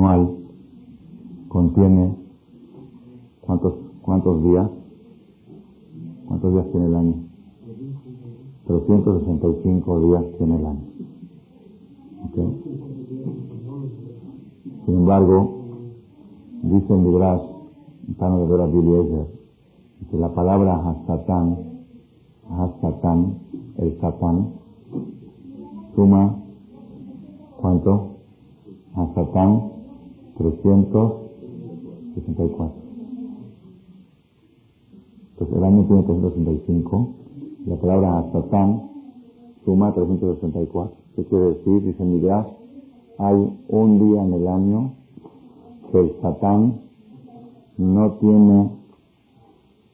anual contiene cuántos cuántos días cuántos días tiene el año 365 días tiene el año. Sin embargo dice en Midrash en de Dora que la palabra Hasatán Hasatán el Satán suma ¿cuánto? Hasatán 364. Entonces el año tiene 365. La palabra Satán suma 364. ¿Qué quiere decir? Dice Midrash, hay un día en el año que el Satán no tiene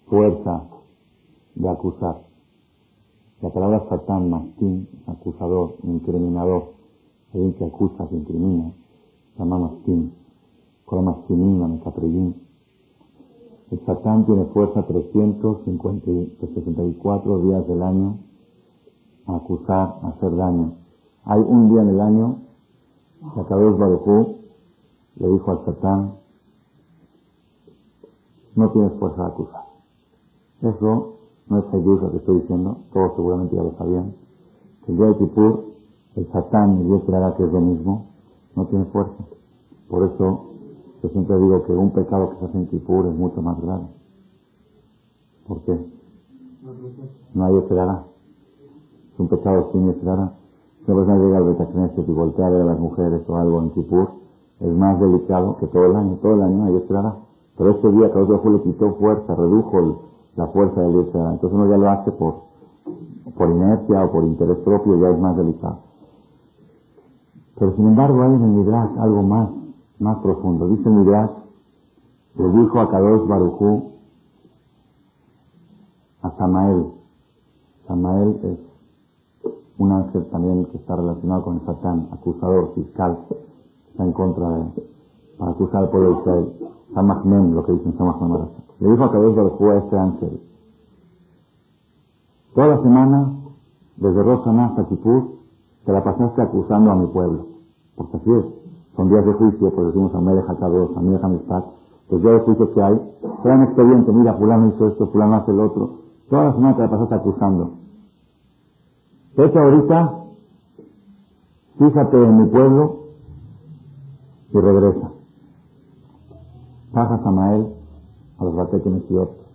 fuerza de acusar. La palabra Satán, mastín, acusador, incriminador, alguien que acusa, que incrimina, se llama mastín. El Satán tiene fuerza 364 días del año a acusar, a hacer daño. Hay un día en el año que Akadosh Barujú le dijo al Satán, no tienes fuerza de acusar. Eso no es lo que estoy diciendo, todos seguramente ya lo sabían. Que el día de Kipur, el Satán y Dios que es lo mismo, no tiene fuerza. Por eso yo siempre digo que un pecado que se hace en Kipur es mucho más grave. ¿Por qué? No hay esperará. Es un pecado sin esperará. Si una persona llega al Betacneset y voltea a ver a las mujeres o algo en Kipur, es más delicado que todo el año. Todo el año hay esperará. Pero este día que otro le quitó fuerza, redujo la fuerza del esperará. Entonces uno ya lo hace por, por inercia o por interés propio, ya es más delicado. Pero sin embargo hay en el Midrash algo más más profundo. Dice Midrash, le dijo a Kadosh Baruchú a Samael. Samael es un ángel también que está relacionado con Satán, acusador, fiscal, está en contra de, para acusar al pueblo de Israel. Samachmem, lo que dicen Samachmem Le dijo a Kadosh Baruchú a este ángel, toda la semana, desde Rosana hasta Kipur, te la pasaste acusando a mi pueblo. Porque así es son días de juicio, pues decimos a Melech HaKadosh, a Melech HaMishpat, los días de juicio que hay, traen expediente, mira, fulano hizo esto, fulano hace el otro, toda la semana te la pasaste acusando. Vete ahorita, fíjate en mi pueblo y regresa. Baja Samael a los Bateques y otros,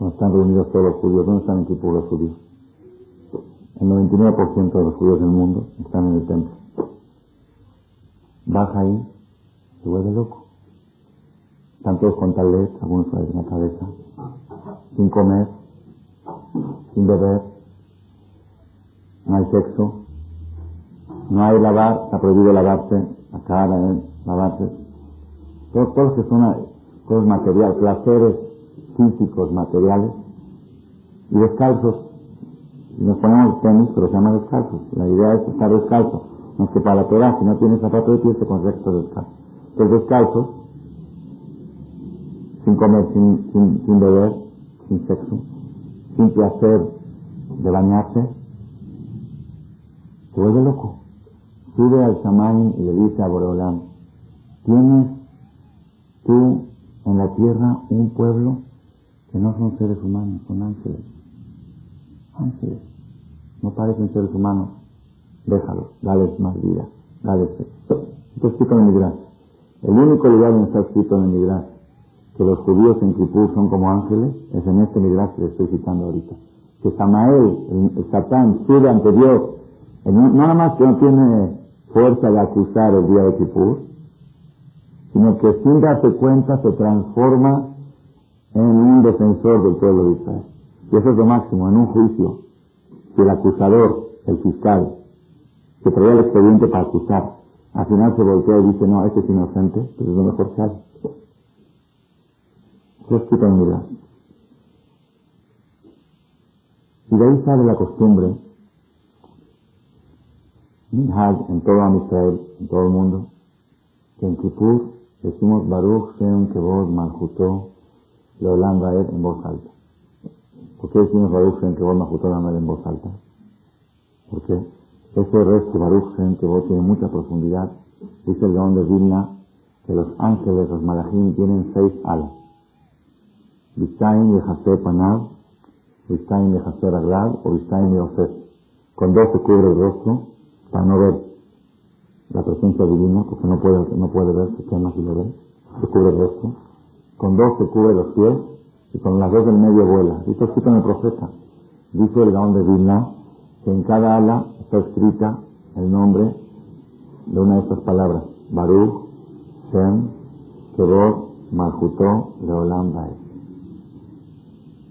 donde están reunidos todos los judíos. ¿Dónde están en Kipur los judíos? El 99% de los judíos del mundo están en el templo baja ahí, se vuelve loco. Están todos con tablet, algunos en la cabeza, sin comer, sin beber, no hay sexo, no hay lavar, está prohibido lavarse la cara, lavarse. Todos, todos que son cosas materiales, placeres físicos, materiales, y descalzos. Y nos ponemos tenis, pero se llama descalzos. La idea es estar descalzo. No es que para la Torah, si no tienes zapato de pie, se con recto descalzo. Entonces descalzos, sin comer, sin, sin, beber, sin sexo, sin placer de bañarse, se vuelve loco. Sube al Samaín y le dice a Boreolam, tienes tú en la tierra un pueblo que no son seres humanos, son ángeles. Ángeles. No parecen seres humanos déjalos, dales más vida, dales sexo. Está escrito en el Midrash. El único lugar donde está escrito en el Midrash que los judíos en Kipur son como ángeles es en este Midrash que le estoy citando ahorita. Que Samael, el, Satán, sube ante Dios, no nada más que no tiene fuerza de acusar el día de Kipur, sino que sin darse cuenta se transforma en un defensor del pueblo de Israel. Y eso es lo máximo, en un juicio, si el acusador, el fiscal, que traía el expediente para acusar. Al final se voltea y dice, no, este es inocente, pero es lo mejor que hay. Eso en Y de ahí sale la costumbre, en todo Israel, en todo el mundo, que en Kippur decimos Baruch Shem Kevod Malchutó Leolam Baer en voz alta. ¿Por qué decimos Baruch Shem Kevod Malchutó Leolam en voz alta? ¿Por qué? Ese resto Baruch que vos tiene mucha profundidad. Dice el Gaón de Vilna que los ángeles, los malachim, tienen seis alas. Vistain y Panav, Vistain y Aglad o Vistain y Yosef. Con dos se cubre el rostro para no ver la presencia divina, porque no puede, no puede ver, se quema si lo ve, se cubre el rostro. Con dos se cubre los pies y con las dos del medio vuela. Esto escrito en el profeta. Dice el Gaón de Vilna que en cada ala está escrita el nombre de una de estas palabras. Baruch, Shem, Kebor, Malchutó, Leolam, Bae.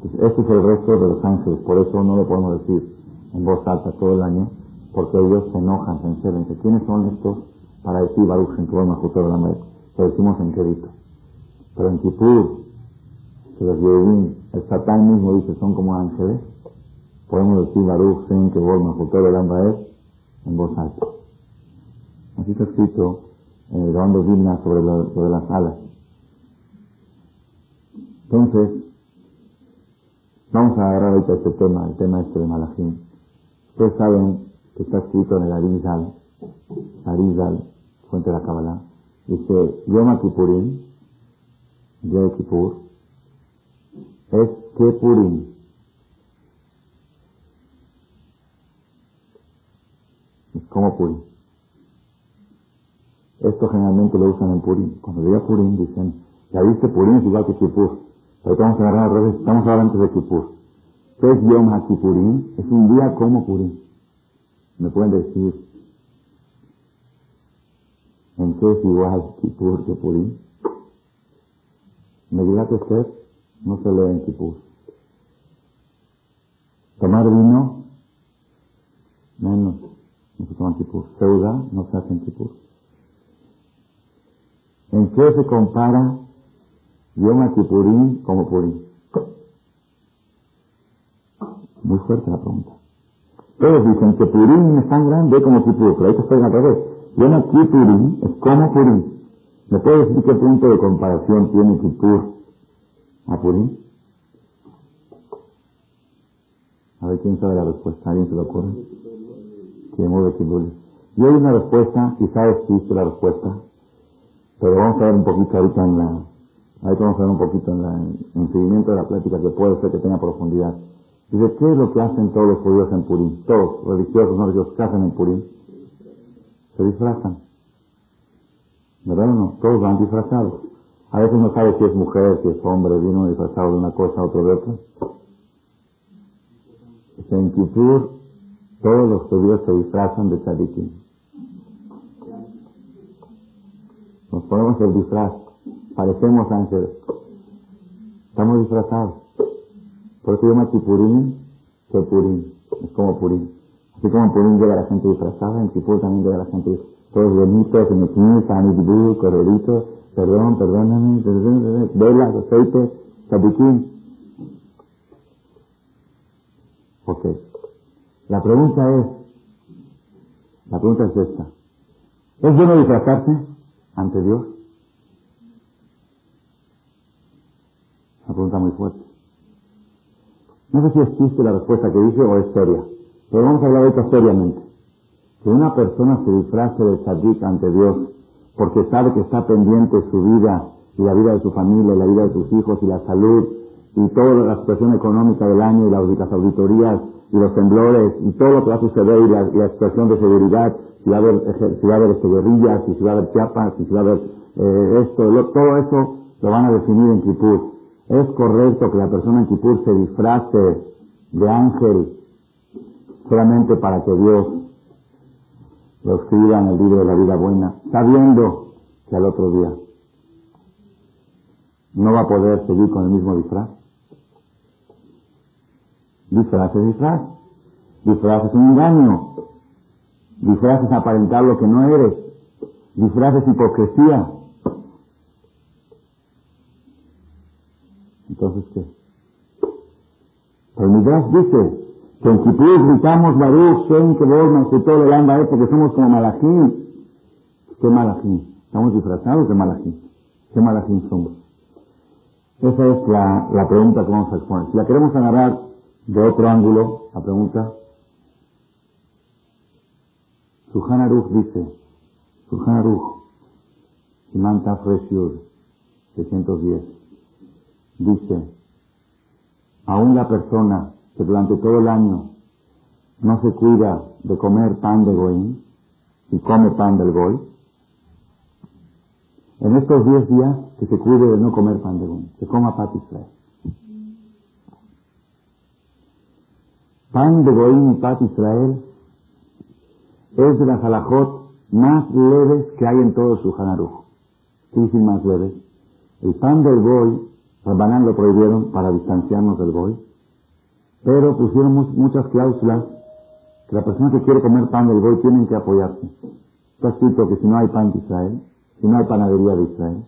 Este es el resto de los ángeles, por eso no lo podemos decir en voz alta todo el año, porque ellos se enojan, se enceden. ¿Quiénes son estos para decir Baruch, Shem, Kebor, Malchutó, Leolam, Bae? Lo decimos en Kedito. Pero en Kipur, que los Yehudim, el Satán mismo dice, son como ángeles, podemos decir Baruch, Shem, Malchutó, Leolam, Bae, en voz alta. Así está escrito en el Grabando Vilna sobre lo, de las alas. Entonces, vamos a agarrar ahorita este tema, el tema este de Malachim. Ustedes saben que está escrito en el Arizal, Arizal, fuente de la Kabbalah, dice, Yom Kippurim, de Kippur, es Kepurim. Es como Purim. Esto generalmente lo usan en Purim. Cuando diga Purim dicen, ya viste Purim es igual que Kippur. Pero estamos agarrar al revés, estamos ahora antes de Kippur. ¿Qué es Yom HaKippurim? Es un día como Purim. ¿Me pueden decir en qué es igual Kippur que Purim? Me dirá que usted no se lee en Kippur. Tomar vino, menos, no se toma en Kippur. Seuda, no se hace en Kippur. ¿En qué se compara Yom Kippurim como Purim? Muy fuerte la pregunta. Todos dicen que Purim es tan grande como Kippur, pero ahí estoy al revés. Yom es como Purim. ¿Me puede decir qué punto de comparación tiene Kippur a Purim? A ver quién sabe la respuesta. ¿Alguien se lo ocurre? ¿Quién mueve? Yo hay una respuesta, quizás existe la respuesta, pero vamos a ver un poquito ahorita en la, ahorita vamos a ver un poquito en, la, en seguimiento de la plática que puede ser que tenga profundidad. Dice, ¿qué es lo que hacen todos los judíos en Purim? Todos, religiosos, no religiosos, ¿qué hacen en Purim? Se disfrazan. ¿Verdad o no? Todos van disfrazados. A veces no sabe si es mujer, si es hombre, viene disfrazado de una cosa, otro de otra. En Kippur, todos los judíos se disfrazan de tzadikim. Nos ponemos el disfraz. Parecemos ángeles. Estamos disfrazados. Por eso llama Kipurín que Purín. Es como Purín. Así como Purín llega la gente disfrazada, en Kipur también llega la gente todos bonitos, en el sanidibú, correritos, perdón, perdóname, velas, aceite, tabiquín. Ok. La pregunta es, la pregunta es esta. ¿Es bueno disfrazarse? ante Dios? Una pregunta muy fuerte. No sé si existe la respuesta que dice o es seria, pero vamos a hablar de esto seriamente. Que una persona se disfrace de tzadik ante Dios porque sabe que está pendiente su vida y la vida de su familia, y la vida de sus hijos y la salud y toda la situación económica del año y las auditorías y los temblores y todo lo que va a suceder y la, situación de seguridad, si va a haber, si va a haber este, guerrillas, si va a haber chiapas, si va a haber eh, esto, todo eso lo van a definir en Kipur. Es correcto que la persona en Kipur se disfrace de ángel solamente para que Dios lo escriba en el libro de la vida buena, sabiendo que al otro día no va a poder seguir con el mismo disfraz. Disfraz es disfraz. Disfraz es un engaño. Disfraz es aparentar lo que no eres. Disfraz es hipocresía. Entonces, ¿qué? El Midrash dice que en Kipur gritamos Baruch, Shem, Kebor, todo el anda porque somos como Malachim. ¿Qué Malachim? Estamos disfrazados de Malachim. ¿Qué Malachim somos? Esa es la, la pregunta que vamos a exponer. Si la queremos agarrar de otro ángulo, la pregunta. Suhan Aruch dice, Suhan Aruch, Simanta Freshur, 610, dice, aún la persona que durante todo el año no se cuida de comer pan de Goín y come pan del Goy, en estos 10 días que se cuide de no comer pan de Goín, se coma pat Israel. Pan de y pat Israel es de las alajot más leves que hay en todo su Hanaruj. ¿Qué dicen más leves? El pan del Goy, Rabbanán lo prohibieron para distanciarnos del Goy, pero pusieron muchas cláusulas que la persona que quiere comer pan del Goy tiene que apoyarse. Está escrito que si no hay pan de Israel, si no hay panadería de Israel,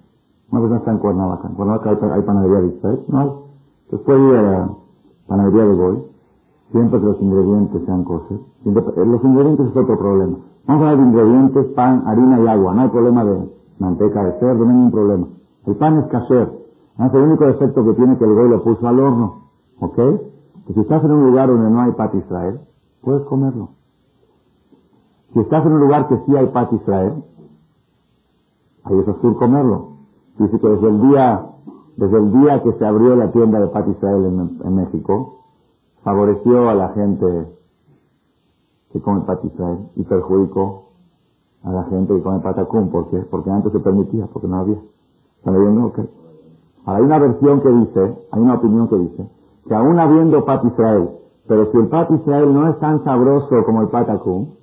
una persona está en Cuernavaca, en Cuernavaca hay, panadería de Israel, no hay. Entonces a la panadería de Goy, siempre que los ingredientes sean kosher. Los ingredientes es otro problema. Vamos a hablar de ingredientes, pan, harina y agua. No hay problema de manteca de cerdo, no hay ningún problema. El pan es kasher. El único defecto que tiene que el goy lo puso al horno. ¿Ok? Que si estás en un lugar donde no hay pat Israel, puedes comerlo. Si estás en un lugar que sí hay pat Israel, ahí es azul comerlo. Dice que desde el día, desde el día que se abrió la tienda de pat Israel en México, favoreció a la gente que come pat Israel y perjudicó a la gente que come patacún. ¿Por qué? Porque antes se permitía, porque no había. ¿Están viendo? Okay. hay una versión que dice, hay una opinión que dice, que aún habiendo pat Israel, pero si el pat Israel no es tan sabroso como el patacún,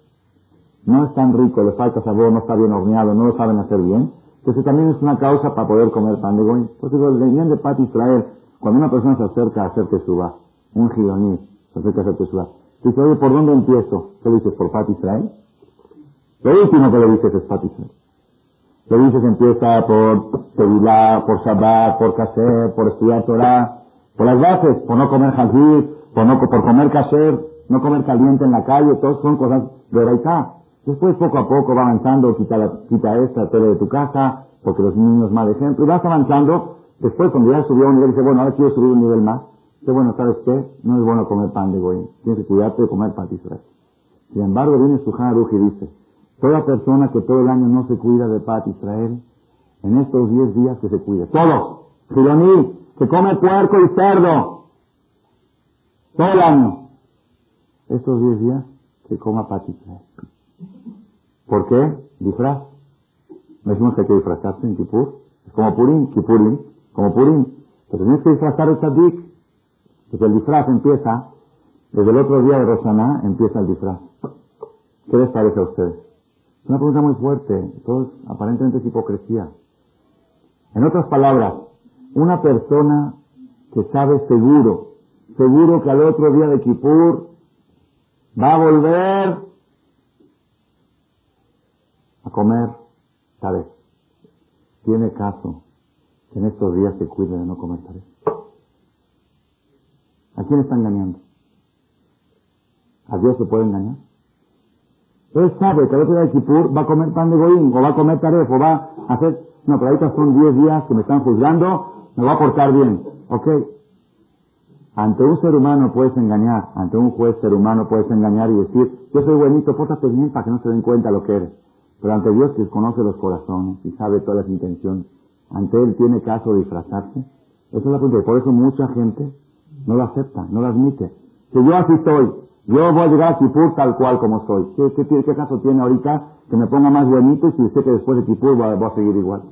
no es tan rico, le falta sabor, no está bien horneado, no lo saben hacer bien, entonces también es una causa para poder comer pan de goy. Entonces, el bien de pat Israel, cuando una persona se acerca a hacer teshuva, un gironí, acerca hacer teshuva, dice, oye, ¿por dónde empiezo? ¿Qué dices? ¿Por pat Israel? Lo último que le dices es pat Israel. Dices empieza por Tevilá, por Shabbat, por Kasher, por estudiar Torah, por las bases, por no comer jazir, por, no, por comer Kasher, no comer caliente en la calle, todas son cosas de Raitá. Después poco a poco va avanzando, quita, la, quita esta tele de tu casa, porque los niños mal ejemplo, y vas avanzando, después cuando ya subió a un nivel, dice, bueno, ahora quiero subir un nivel más, dice, bueno, ¿sabes qué? No es bueno comer pan de goy, tienes que cuidarte de comer pan de Israel. Sin embargo, viene su y dice, toda persona que todo el año no se cuida de Pat Israel, en estos diez días que se cuide. Todos. Giloní, que come puerco y cerdo. Todo el año. Estos diez días que coma Pat Israel. ¿Por qué? Disfraz. No decimos que hay que disfrazarse en Kipur. Es como Purim, Kipurim, como Purim. Pero tienes que disfrazar el Tzadik. Porque el disfraz empieza, desde el otro día de Rosana empieza el disfraz. ¿Qué les parece a ustedes? Es una pregunta muy fuerte. Todo aparentemente es hipocresía. En otras palabras, una persona que sabe seguro, seguro que al otro día de Kippur va a volver a comer ¿sabes? Tiene caso que en estos días se cuide de no comer ¿sabes? ¿A quién está engañando? ¿A Dios se puede engañar? Él sabe que al otro día de Kippur va a comer pan de goín, o va a comer taref, o va a hacer... No, pero ahorita son 10 días que me están juzgando, me va a portar bien. ¿Ok? Ante un ser humano puedes engañar, ante un juez ser humano puedes engañar y decir, yo soy buenito, pórtate bien para que no se den cuenta lo que eres. Pero ante Dios que conoce los corazones y sabe todas las intenciones, ante Él tiene caso de disfrazarse. Esa es la pregunta. Por eso mucha gente no lo acepta, no lo admite. Que yo así soy, yo voy a llegar a Kipur tal cual como soy. ¿Qué, qué, caso tiene ahorita que me ponga más bonito si sé que después de Kipur voy a, seguir igual?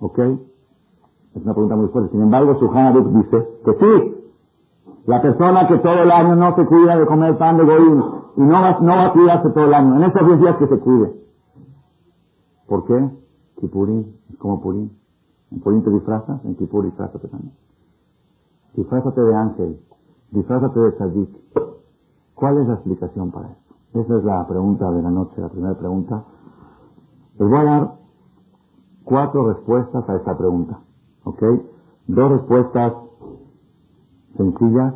¿Ok? Es una pregunta muy fuerte. Sin embargo, su dice que sí. La persona que todo el año no se cuida de comer pan de goín y no va, no va a cuidarse todo el año. En estos 10 días que se cuide. ¿Por qué? Kipurín es como Purín. En Purín te disfrazas, en Kipur disfrazate también. Disfrázate de ángel, disfrázate de tzadik, ¿Cuál es la explicación para esto? Esa es la pregunta de la noche, la primera pregunta. Les voy a dar cuatro respuestas a esta pregunta. ¿Ok? Dos respuestas sencillas,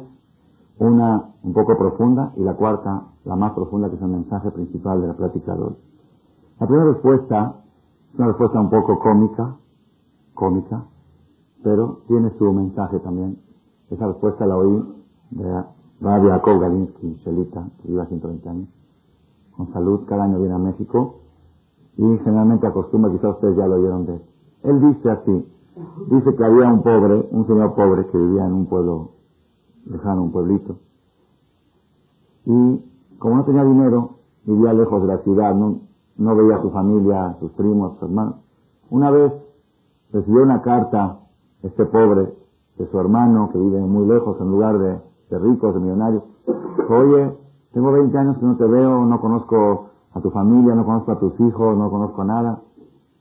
una un poco profunda y la cuarta, la más profunda, que es el mensaje principal de la plática. La primera respuesta es una respuesta un poco cómica, cómica, pero tiene su mensaje también. Esa respuesta la oí de Rabbi Jacob Galinsky, Shelita, que vive 120 años, con salud, cada año viene a México y generalmente acostumbra, quizás ustedes ya lo oyeron de él. Él dice así, dice que había un pobre, un señor pobre que vivía en un pueblo lejano, un pueblito, y como no tenía dinero, vivía lejos de la ciudad, no, no veía a su familia, sus primos, sus hermanos. Una vez recibió una carta, este pobre, de su hermano que vive muy lejos, en lugar de, de ricos, de millonarios. Oye, tengo 20 años que no te veo, no conozco a tu familia, no conozco a tus hijos, no conozco nada.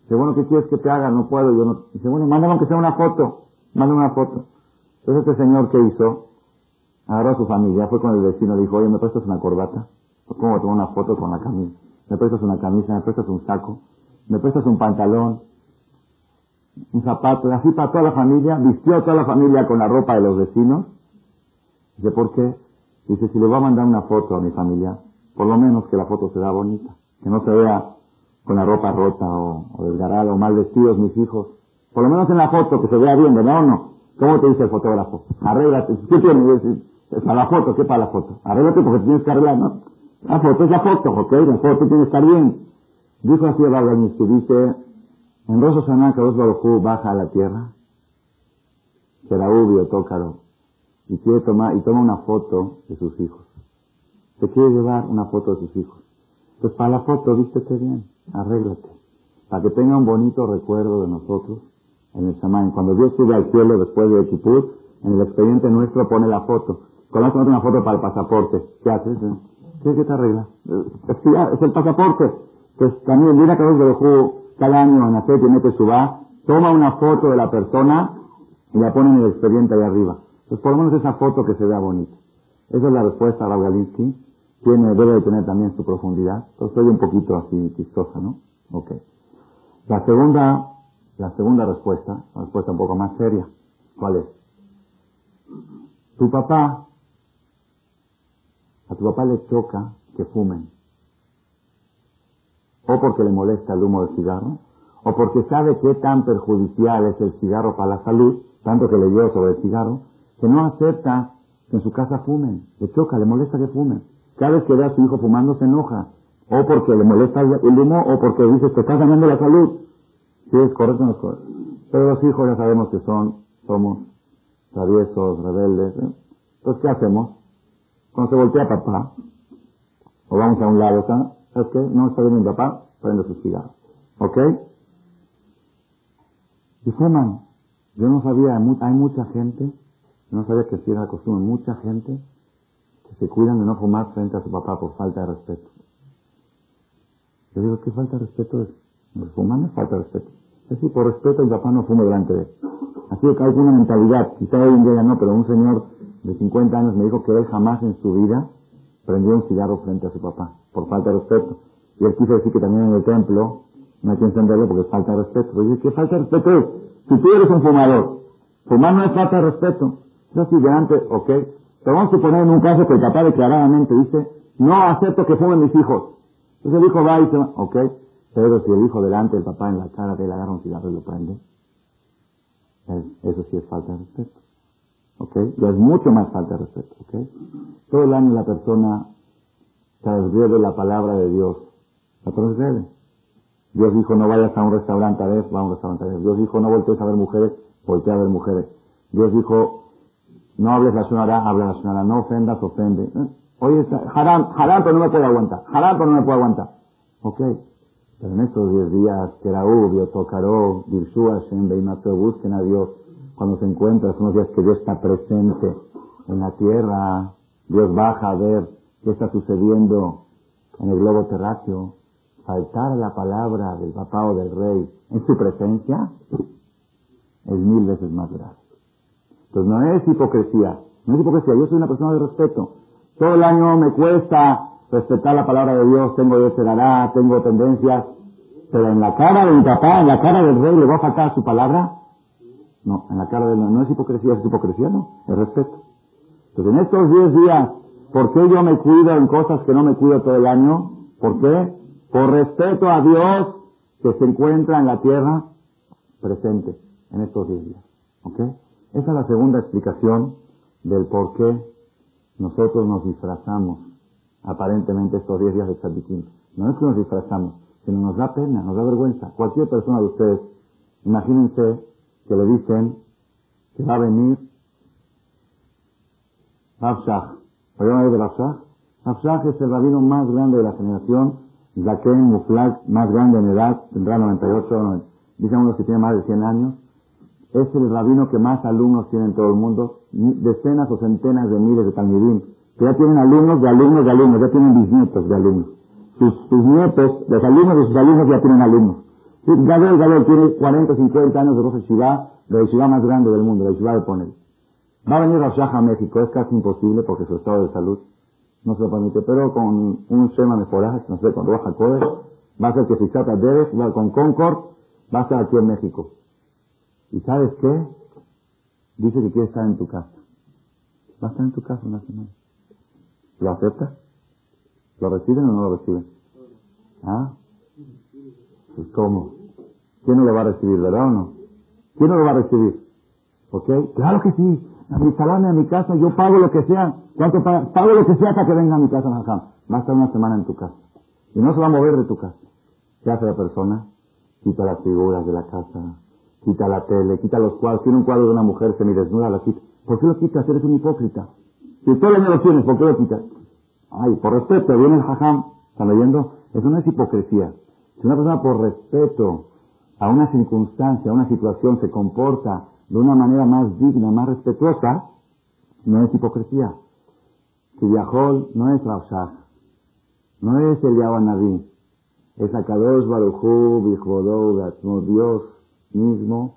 Dice, bueno, ¿qué quieres que te haga? No puedo, yo no. Dice, bueno, mándame aunque sea una foto, mándame una foto. Entonces este señor, ¿qué hizo? Agarró a su familia, fue con el vecino, dijo, oye, ¿me prestas una corbata? ¿Cómo tomar una foto con la camisa? ¿Me prestas una camisa? ¿Me prestas un saco? ¿Me prestas un pantalón? ¿Un zapato? Así para toda la familia, vistió a toda la familia con la ropa de los vecinos. Dice, ¿por qué? Dice, si le voy a mandar una foto a mi familia, por lo menos que la foto se vea bonita, que no se vea con la ropa rota o, desgarrada o mal vestidos mis hijos. Por lo menos en la foto que se vea bien, ¿verdad o no? ¿Cómo te dice el fotógrafo? Arréglate. ¿Qué tiene? Es para la foto, ¿qué para la foto? Arréglate porque tienes que arreglar, ¿no? La foto es la foto, ¿ok? La foto tiene que estar bien. Dijo así el que dice, en Rosa Saná que Barujú baja a la tierra, será obvio, tócalo, y quiere tomar, y toma una foto de sus hijos. Se quiere llevar una foto de sus hijos. Pues para la foto, vístete bien, arréglate, para que tenga un bonito recuerdo de nosotros en el Shaman. Cuando Dios sube al cielo después de Kipur, en el expediente nuestro pone la foto. Cuando una foto para el pasaporte, ¿qué haces? ¿Qué, qué te arregla? Es, el pasaporte. Pues también viene a de Berejú cada año en la y mete su va, toma una foto de la persona y la pone en el expediente ahí arriba. Pues por lo menos esa foto que se vea bonita. Esa es la respuesta a Rav Galinsky. Tiene, debe de tener también su profundidad. Entonces soy un poquito así chistosa, ¿no? Ok. La segunda, la segunda respuesta, la respuesta un poco más seria. ¿Cuál es? Tu papá, a tu papá le choca que fumen. O porque le molesta el humo del cigarro, o porque sabe qué tan perjudicial es el cigarro para la salud, tanto que leyó sobre el cigarro, que no acepta que en su casa fumen. Le choca, le molesta que fumen. Cada vez que ve a su hijo fumando se enoja. O porque le molesta el humo, o porque dice, te estás ganando la salud. Sí, es correcto, no es correcto. Pero los hijos ya sabemos que son, somos traviesos, rebeldes. ¿eh? Entonces, ¿qué hacemos? Cuando se voltea papá, o vamos a un lado, ¿sabes qué? No está bien mi papá, prende sus cigarros. ¿Ok? Y fuman. Yo no sabía, hay mucha gente, no sabía que si era costumbre, mucha gente que se cuidan de no fumar frente a su papá por falta de respeto. Yo digo, ¿qué falta de respeto es? Fumar no es falta de respeto. Es decir, por respeto el papá no fume delante de él. Así que hay una mentalidad, quizá hoy en día ya no, pero un señor de 50 años me dijo que él jamás en su vida prendió un cigarro frente a su papá, por falta de respeto. Y él quiso decir que también en el templo no hay que encenderlo porque es falta de respeto. Pero yo ¿qué falta de respeto es? Si tú eres un fumador, fumar no es falta de respeto. Yo así delante, ok. Pero vamos a suponer en un caso que el papá declaradamente dice, no acepto que fumen mis hijos. Entonces el hijo va y dice, ok. Pero si el hijo delante, el papá en la cara de él agarra un cigarro y lo prende, eso sí es falta de respeto. ¿Ok? Ya es mucho más falta de respeto. ¿Ok? Todo el año la persona transgrede la palabra de Dios. La transgrede. Dios dijo no vayas a un restaurante a ver, va a un restaurante a ver. Dios dijo no voltees a ver mujeres, voltea a ver mujeres. Dios dijo no hables la sonará, habla la sonará. No ofendas, ofende. ¿Eh? Oye, haram, haram, pero no me puedo aguantar. Haram, pero no me puedo aguantar. Ok. Pero en estos diez días, que era Ubio, Tocaró, Dirshua, Shem, busquen a Dios. Cuando se encuentran, son los días que Dios está presente en la tierra. Dios baja a ver qué está sucediendo en el globo terráqueo. Faltar la palabra del papá o del rey en su presencia es mil veces más grave. Entonces no es hipocresía, no es hipocresía, yo soy una persona de respeto. Todo el año me cuesta respetar la palabra de Dios, tengo dará, tengo tendencias, pero en la cara de mi papá, en la cara del rey, ¿le va a faltar su palabra? No, en la cara de no, no es hipocresía, es hipocresía, no, es respeto. Entonces en estos diez días, ¿por qué yo me cuido en cosas que no me cuido todo el año? ¿Por qué? Por respeto a Dios que se encuentra en la tierra presente en estos diez días. ¿Ok? Esa es la segunda explicación del por qué nosotros nos disfrazamos aparentemente estos diez días de Tzadikim. No es que nos disfrazamos, sino nos da pena, nos da vergüenza. Cualquier persona de ustedes, imagínense que le dicen que va a venir Rav Shach. ¿Oyeron de? Rav Shach es el rabino más grande de la generación, Zaken Muflag, más grande en edad, tendrá 98, dicen unos que tiene más de 100 años. Es el rabino que más alumnos tiene en todo el mundo, decenas o centenas de miles de talmidim, que ya tienen alumnos de alumnos de alumnos, ya tienen bisnietos de alumnos. Sus, sus nietos, los alumnos de sus alumnos ya tienen alumnos. Gadol, Gadol tiene 40, 50 años de Rosh de la Shiva más grande del mundo, la Shiva de Ponel. Va a venir Rashah a México, es casi imposible porque su estado de salud no se lo permite, pero con un Shema Mejoraje, no sé, con Roja Codes, va a ser que si trata Derek, va con Concord, va a estar aquí en México. ¿Y sabes qué? Dice que quiere estar en tu casa. Va a estar en tu casa una semana. ¿Lo aceptas? ¿Lo reciben o no lo reciben? ¿Ah? Pues ¿cómo? ¿Quién no lo va a recibir, verdad o no? ¿Quién no lo va a recibir? ¿Ok? Claro que sí. A mi salame, a mi casa, yo pago lo que sea. ¿Cuánto paga? Pago lo que sea para que venga a mi casa, Jajam. Va a estar una semana en tu casa. Y no se va a mover de tu casa. ¿Qué hace la persona? Quita las figuras de la casa, quita la tele, quita los cuadros. Tiene un cuadro de una mujer semidesnuda, la quita. ¿Por qué lo quitas? Eres un hipócrita. Si todo el lo tienes, ¿por qué lo quitas? Ay, por respeto, viene el jajam. ¿Están leyendo? Eso no es hipocresía. Si una persona por respeto a una circunstancia, a una situación se comporta de una manera más digna, más respetuosa, no es hipocresía. Si viajó no es Raushach, no es el Naví, es Akadosh Baruchu, Bichvodou, Dios mismo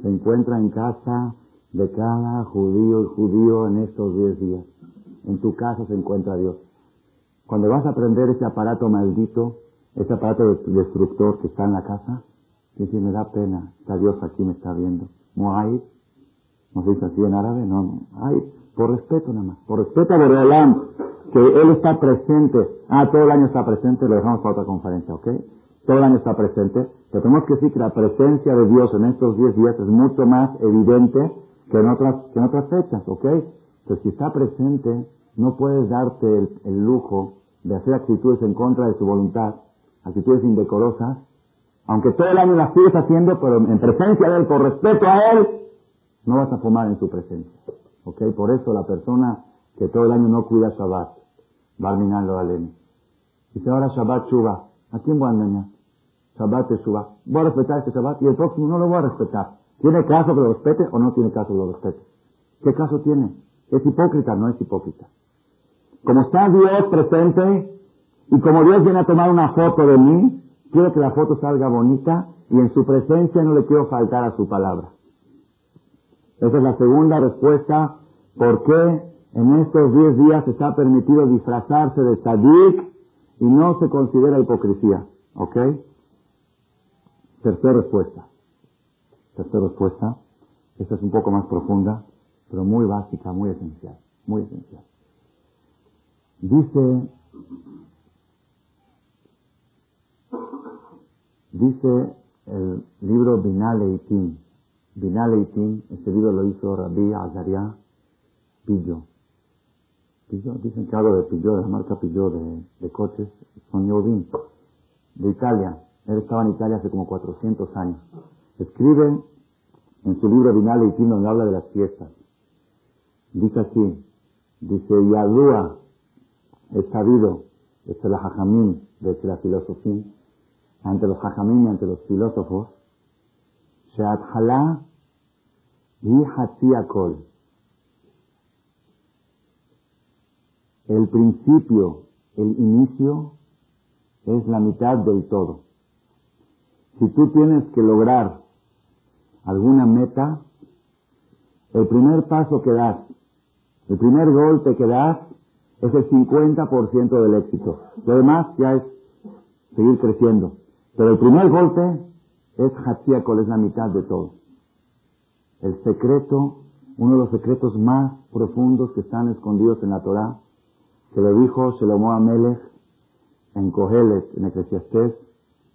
se encuentra en casa de cada judío y judío en estos diez días. En tu casa se encuentra Dios. Cuando vas a aprender ese aparato maldito, ese aparato destructor que está en la casa, dice, me da pena, está Dios aquí, me está viendo. hay no se dice así en árabe, no. Ay, por respeto nada más, por respeto a Boreolam, que Él está presente. Ah, todo el año está presente, lo dejamos para otra conferencia, ¿ok? Todo el año está presente, pero tenemos que decir que la presencia de Dios en estos diez días es mucho más evidente que en otras, que en otras fechas, ¿ok? Entonces, si está presente, no puedes darte el lujo de hacer actitudes en contra de su voluntad, actitudes indecorosas, aunque todo el año las sigues haciendo, pero en presencia de Él, por respeto a Él, no vas a fumar en su presencia. ¿Ok? Por eso la persona que todo el año no cuida Shabbat, va a lo alem. Dice ahora Shabbat Shuba. ¿A quién voy a engañar? Shabbat Shuba. Voy a respetar este Shabbat y el próximo no lo voy a respetar. ¿Tiene caso que lo respete o no tiene caso que lo respete? ¿Qué caso tiene? ¿Es hipócrita? No es hipócrita. Como está Dios presente y como Dios viene a tomar una foto de mí, quiero que la foto salga bonita y en su presencia no le quiero faltar a su palabra. Esa es la segunda respuesta. ¿Por qué en estos diez días está permitido disfrazarse de sadik y no se considera hipocresía? ¿Ok? Tercera respuesta. Tercera respuesta. Esta es un poco más profunda, pero muy básica, muy esencial. Muy esencial. Dice, dice el libro Binale Itim, Binal este libro lo hizo Rabbi Azaria Pillo. Pillo, dicen que algo de Pillo, de la marca Pillo de, coches, son Yodin, de Italia. Él estaba en Italia hace como 400 años. Escribe en su libro Binal Eitim donde habla de las fiestas. Dice así, dice, Yadua es sabido, es el hajamín, de la filosofía, ante los hajamim y ante los filósofos, Sheathalá y Hatziakol. El principio, el inicio, es la mitad del todo. Si tú tienes que lograr alguna meta, el primer paso que das, el primer golpe que das, es el 50% del éxito. Lo demás ya es seguir creciendo. Pero el primer golpe es Hatziakol, es la mitad de todo. El secreto, uno de los secretos más profundos que están escondidos en la Torah, que lo dijo Shelomo Amelech en Kohelet, en Eclesiastés,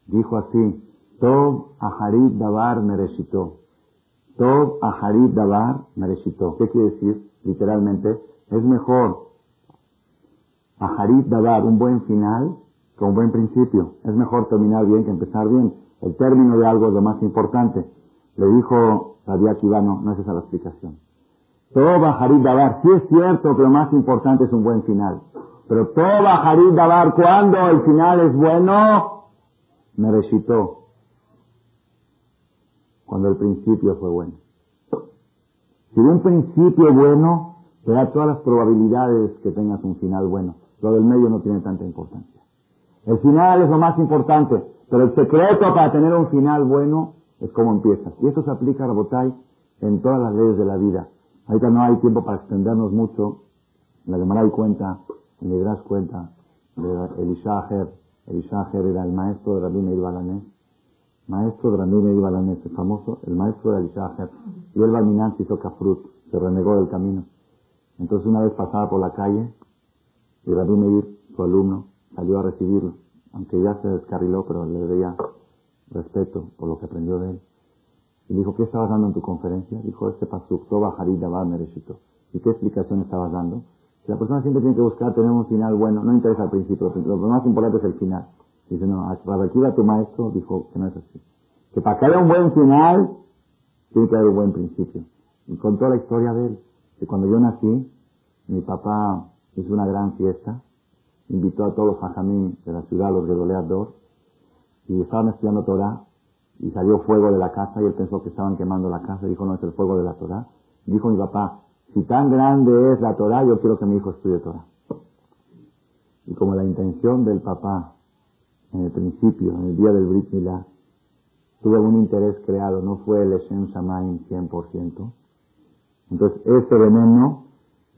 dijo así, Tov Aharit Davar Mereshito. Tov Aharit Davar Mereshito. ¿Qué quiere decir? Literalmente, es mejor Aharit Davar, un buen final, con buen principio. Es mejor terminar bien que empezar bien. El término de algo es lo más importante. Le dijo Rabia Kibano, no es esa la explicación. Toba Harid Dabar, sí es cierto que lo más importante es un buen final. Pero Toba Harid Dabar, cuando el final es bueno, me recitó. Cuando el principio fue bueno. Si un principio bueno, te da todas las probabilidades que tengas un final bueno. Lo del medio no tiene tanta importancia. El final es lo más importante, pero el secreto para tener un final bueno es cómo empiezas. Y esto se aplica, a Botay en todas las leyes de la vida. Ahorita no hay tiempo para extendernos mucho. En la Gemara hay cuenta, en el cuenta, de Elisha Aher. Elisha Aher era el maestro de Rabbi Meir. Maestro de Rabbi Meir Balanés, el famoso, el maestro de Elisha Aher. Y el Balminan se hizo Kafrut, se renegó del camino. Entonces una vez pasaba por la calle, y Rabbi Meir, su alumno, salió a recibirlo. Aunque ya se descarriló, pero le debía respeto por lo que aprendió de él. Y dijo, ¿qué estabas dando en tu conferencia? Dijo, este pasuk, Toba Harid Dabar Mereshito. ¿Y qué explicación estabas dando? Si la persona siempre tiene que buscar tener un final bueno, no interesa al principio, lo más importante es el final. Dice, no, a tu maestro dijo que no es así. Que para que haya un buen final, tiene que haber un buen principio. Y contó la historia de él, que cuando yo nací, mi papá hizo una gran fiesta, invitó a todos los hajamim de la ciudad, los Gedoleador, y estaban estudiando Torah, y salió fuego de la casa, y él pensó que estaban quemando la casa, dijo, no, es el fuego de la Torah. Dijo mi papá, si tan grande es la Torah, yo quiero que mi hijo estudie Torah. Y como la intención del papá, en el principio, en el día del Brit Milá, tuvo un interés creado, no fue el Eshem Shamayim 100%. Entonces, ese veneno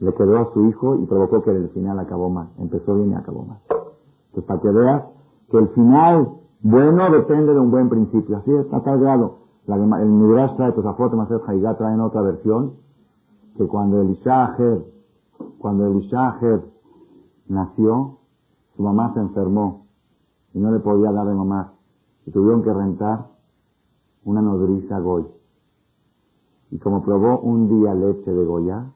le quedó a su hijo y provocó que el final acabó mal. Empezó bien y acabó mal. Entonces, para que veas que el final bueno depende de un buen principio. Así está tal grado. La, el Midrash trae Tosafot Maser Haigá trae en otra versión que cuando Elisha cuando Elisha nació, su mamá se enfermó y no le podía dar de mamá. Y tuvieron que rentar una nodriza Goy. Y como probó un día leche de Goya,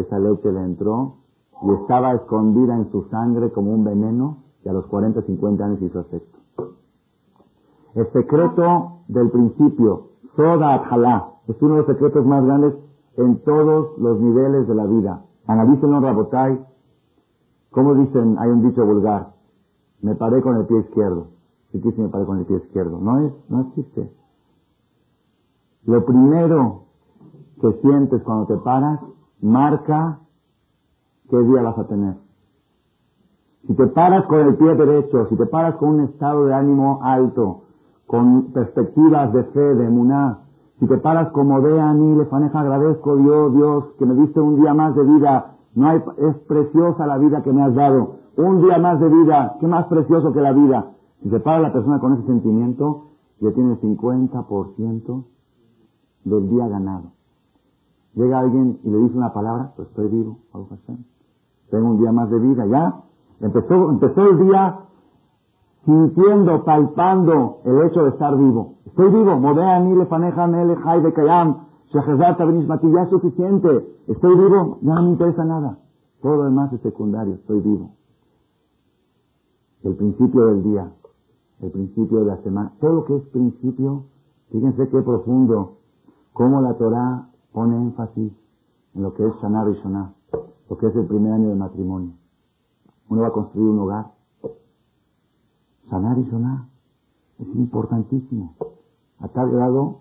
esa leche le entró y estaba escondida en su sangre como un veneno y a los 40, 50 años hizo efecto. El secreto del principio, Soda Adhalá, es uno de los secretos más grandes en todos los niveles de la vida. Analícenlo, Rabotai. ¿Cómo dicen? Hay un dicho vulgar. Me paré con el pie izquierdo. ¿Y qué si me paré con el pie izquierdo? No es, no existe. Lo primero que sientes cuando te paras marca qué día vas a tener. Si te paras con el pie derecho, si te paras con un estado de ánimo alto, con perspectivas de fe, de muná, si te paras como de a mí, le faneja, agradezco Dios, Dios, que me diste un día más de vida, no hay, es preciosa la vida que me has dado, un día más de vida, qué más precioso que la vida. Si se para la persona con ese sentimiento, ya tiene el 50% del día ganado. Llega alguien y le dice una palabra, pues estoy vivo, tengo un día más de vida, ya. Empezó, empezó el día sintiendo, palpando el hecho de estar vivo. Estoy vivo, modea mi le faneja mele de kayam, ya es suficiente. Estoy vivo, ya no me interesa nada. Todo lo demás es secundario, estoy vivo. El principio del día, el principio de la semana, todo lo que es principio, fíjense qué profundo, cómo la Torah pone énfasis en lo que es Shana Rishonah, lo que es el primer año de matrimonio. Uno va a construir un hogar. Shana Rishonah es importantísimo. A tal grado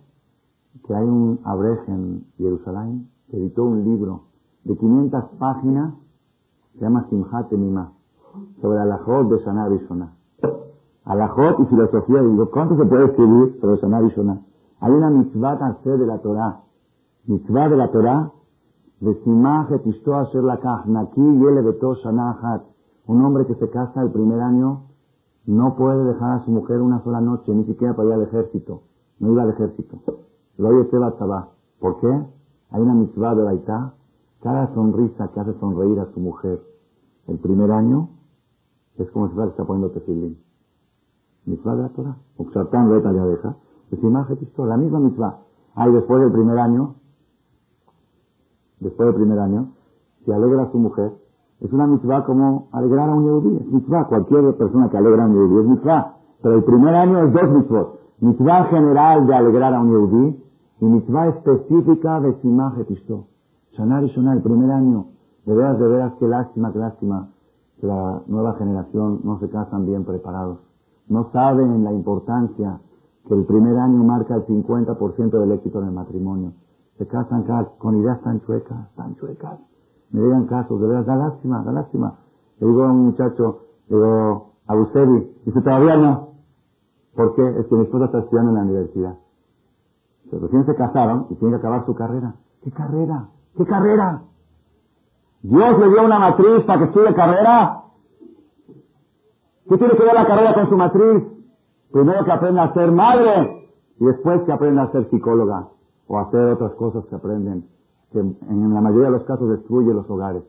que hay un abrej en Jerusalén que editó un libro de 500 páginas, se llama Simhat Emimah, sobre Alajot de Shana Rishonah. Alajot y filosofía, digo, ¿cuánto se puede escribir sobre Shana Rishonah? Hay una mitzvah hacer de la Torah mitzvah de la Torah, un hombre que se casa el primer año no puede dejar a su mujer una sola noche, ni siquiera para ir al ejército. No iba al ejército. Lo oye ¿Por qué? Hay una mitzvah de Baitá. Cada sonrisa que hace sonreír a su mujer el primer año es como si fuera está poniendo tefilín. Mitzvah de la Torah. Obsertan reta de abeja. La misma mitzvah. Hay después del primer año después del primer año, si alegra a su mujer, Es una mitzvah como alegrar a un yehudí. Es mitzvah. Cualquier persona que alegra a un yehudí es mitzvah. Pero el primer año es dos mitzvot. Mitzvah general de alegrar a un yehudí y mitzvah específica de simaj etishto. Shanar y Shana, el primer año. De veras, de veras, qué lástima, qué lástima que la nueva generación no se casan bien preparados. No saben la importancia que el primer año marca el 50% del éxito en el matrimonio. Se casan con ideas tan chuecas, tan chuecas. Me digan casos, de veras, da lástima, da lástima. Le digo a un muchacho, le digo, a Busevi, dice, todavía no. ¿Por qué? Es que mi esposa está estudiando en la universidad. Pero recién se casaron y tienen que acabar su carrera. ¿Qué carrera? ¿Qué carrera? Dios le dio una matriz para que estudie carrera. ¿Qué tiene que ver la carrera con su matriz? Primero que aprenda a ser madre y después que aprenda a ser psicóloga o hacer otras cosas que aprenden, que en la mayoría de los casos destruye los hogares.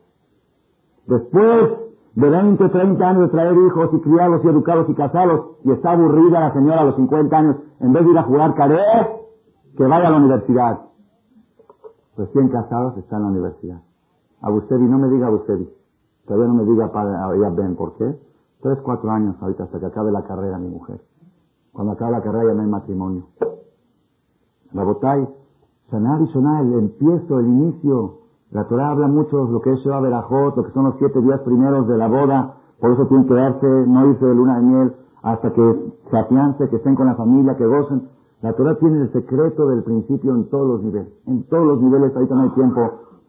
Después de 20, 30 años de traer hijos y criarlos y educarlos y casarlos y está aburrida la señora a los 50 años, en vez de ir a jugar caré, que vaya a la universidad. Recién casados está en la universidad. Abusevi, no me diga Abusevi. Todavía no me diga para ella ven, ¿por qué? Tres, cuatro años ahorita hasta que acabe la carrera mi mujer. Cuando acabe la carrera ya no hay matrimonio. Rabotai, Sanar y Sonar, el empiezo, el inicio. La Torah habla mucho de lo que es Sheba Berajot, lo que son los siete días primeros de la boda. Por eso tienen que darse, no irse de luna de miel, hasta que se afiance, que estén con la familia, que gocen. La Torah tiene el secreto del principio en todos los niveles. En todos los niveles, ahorita no hay tiempo.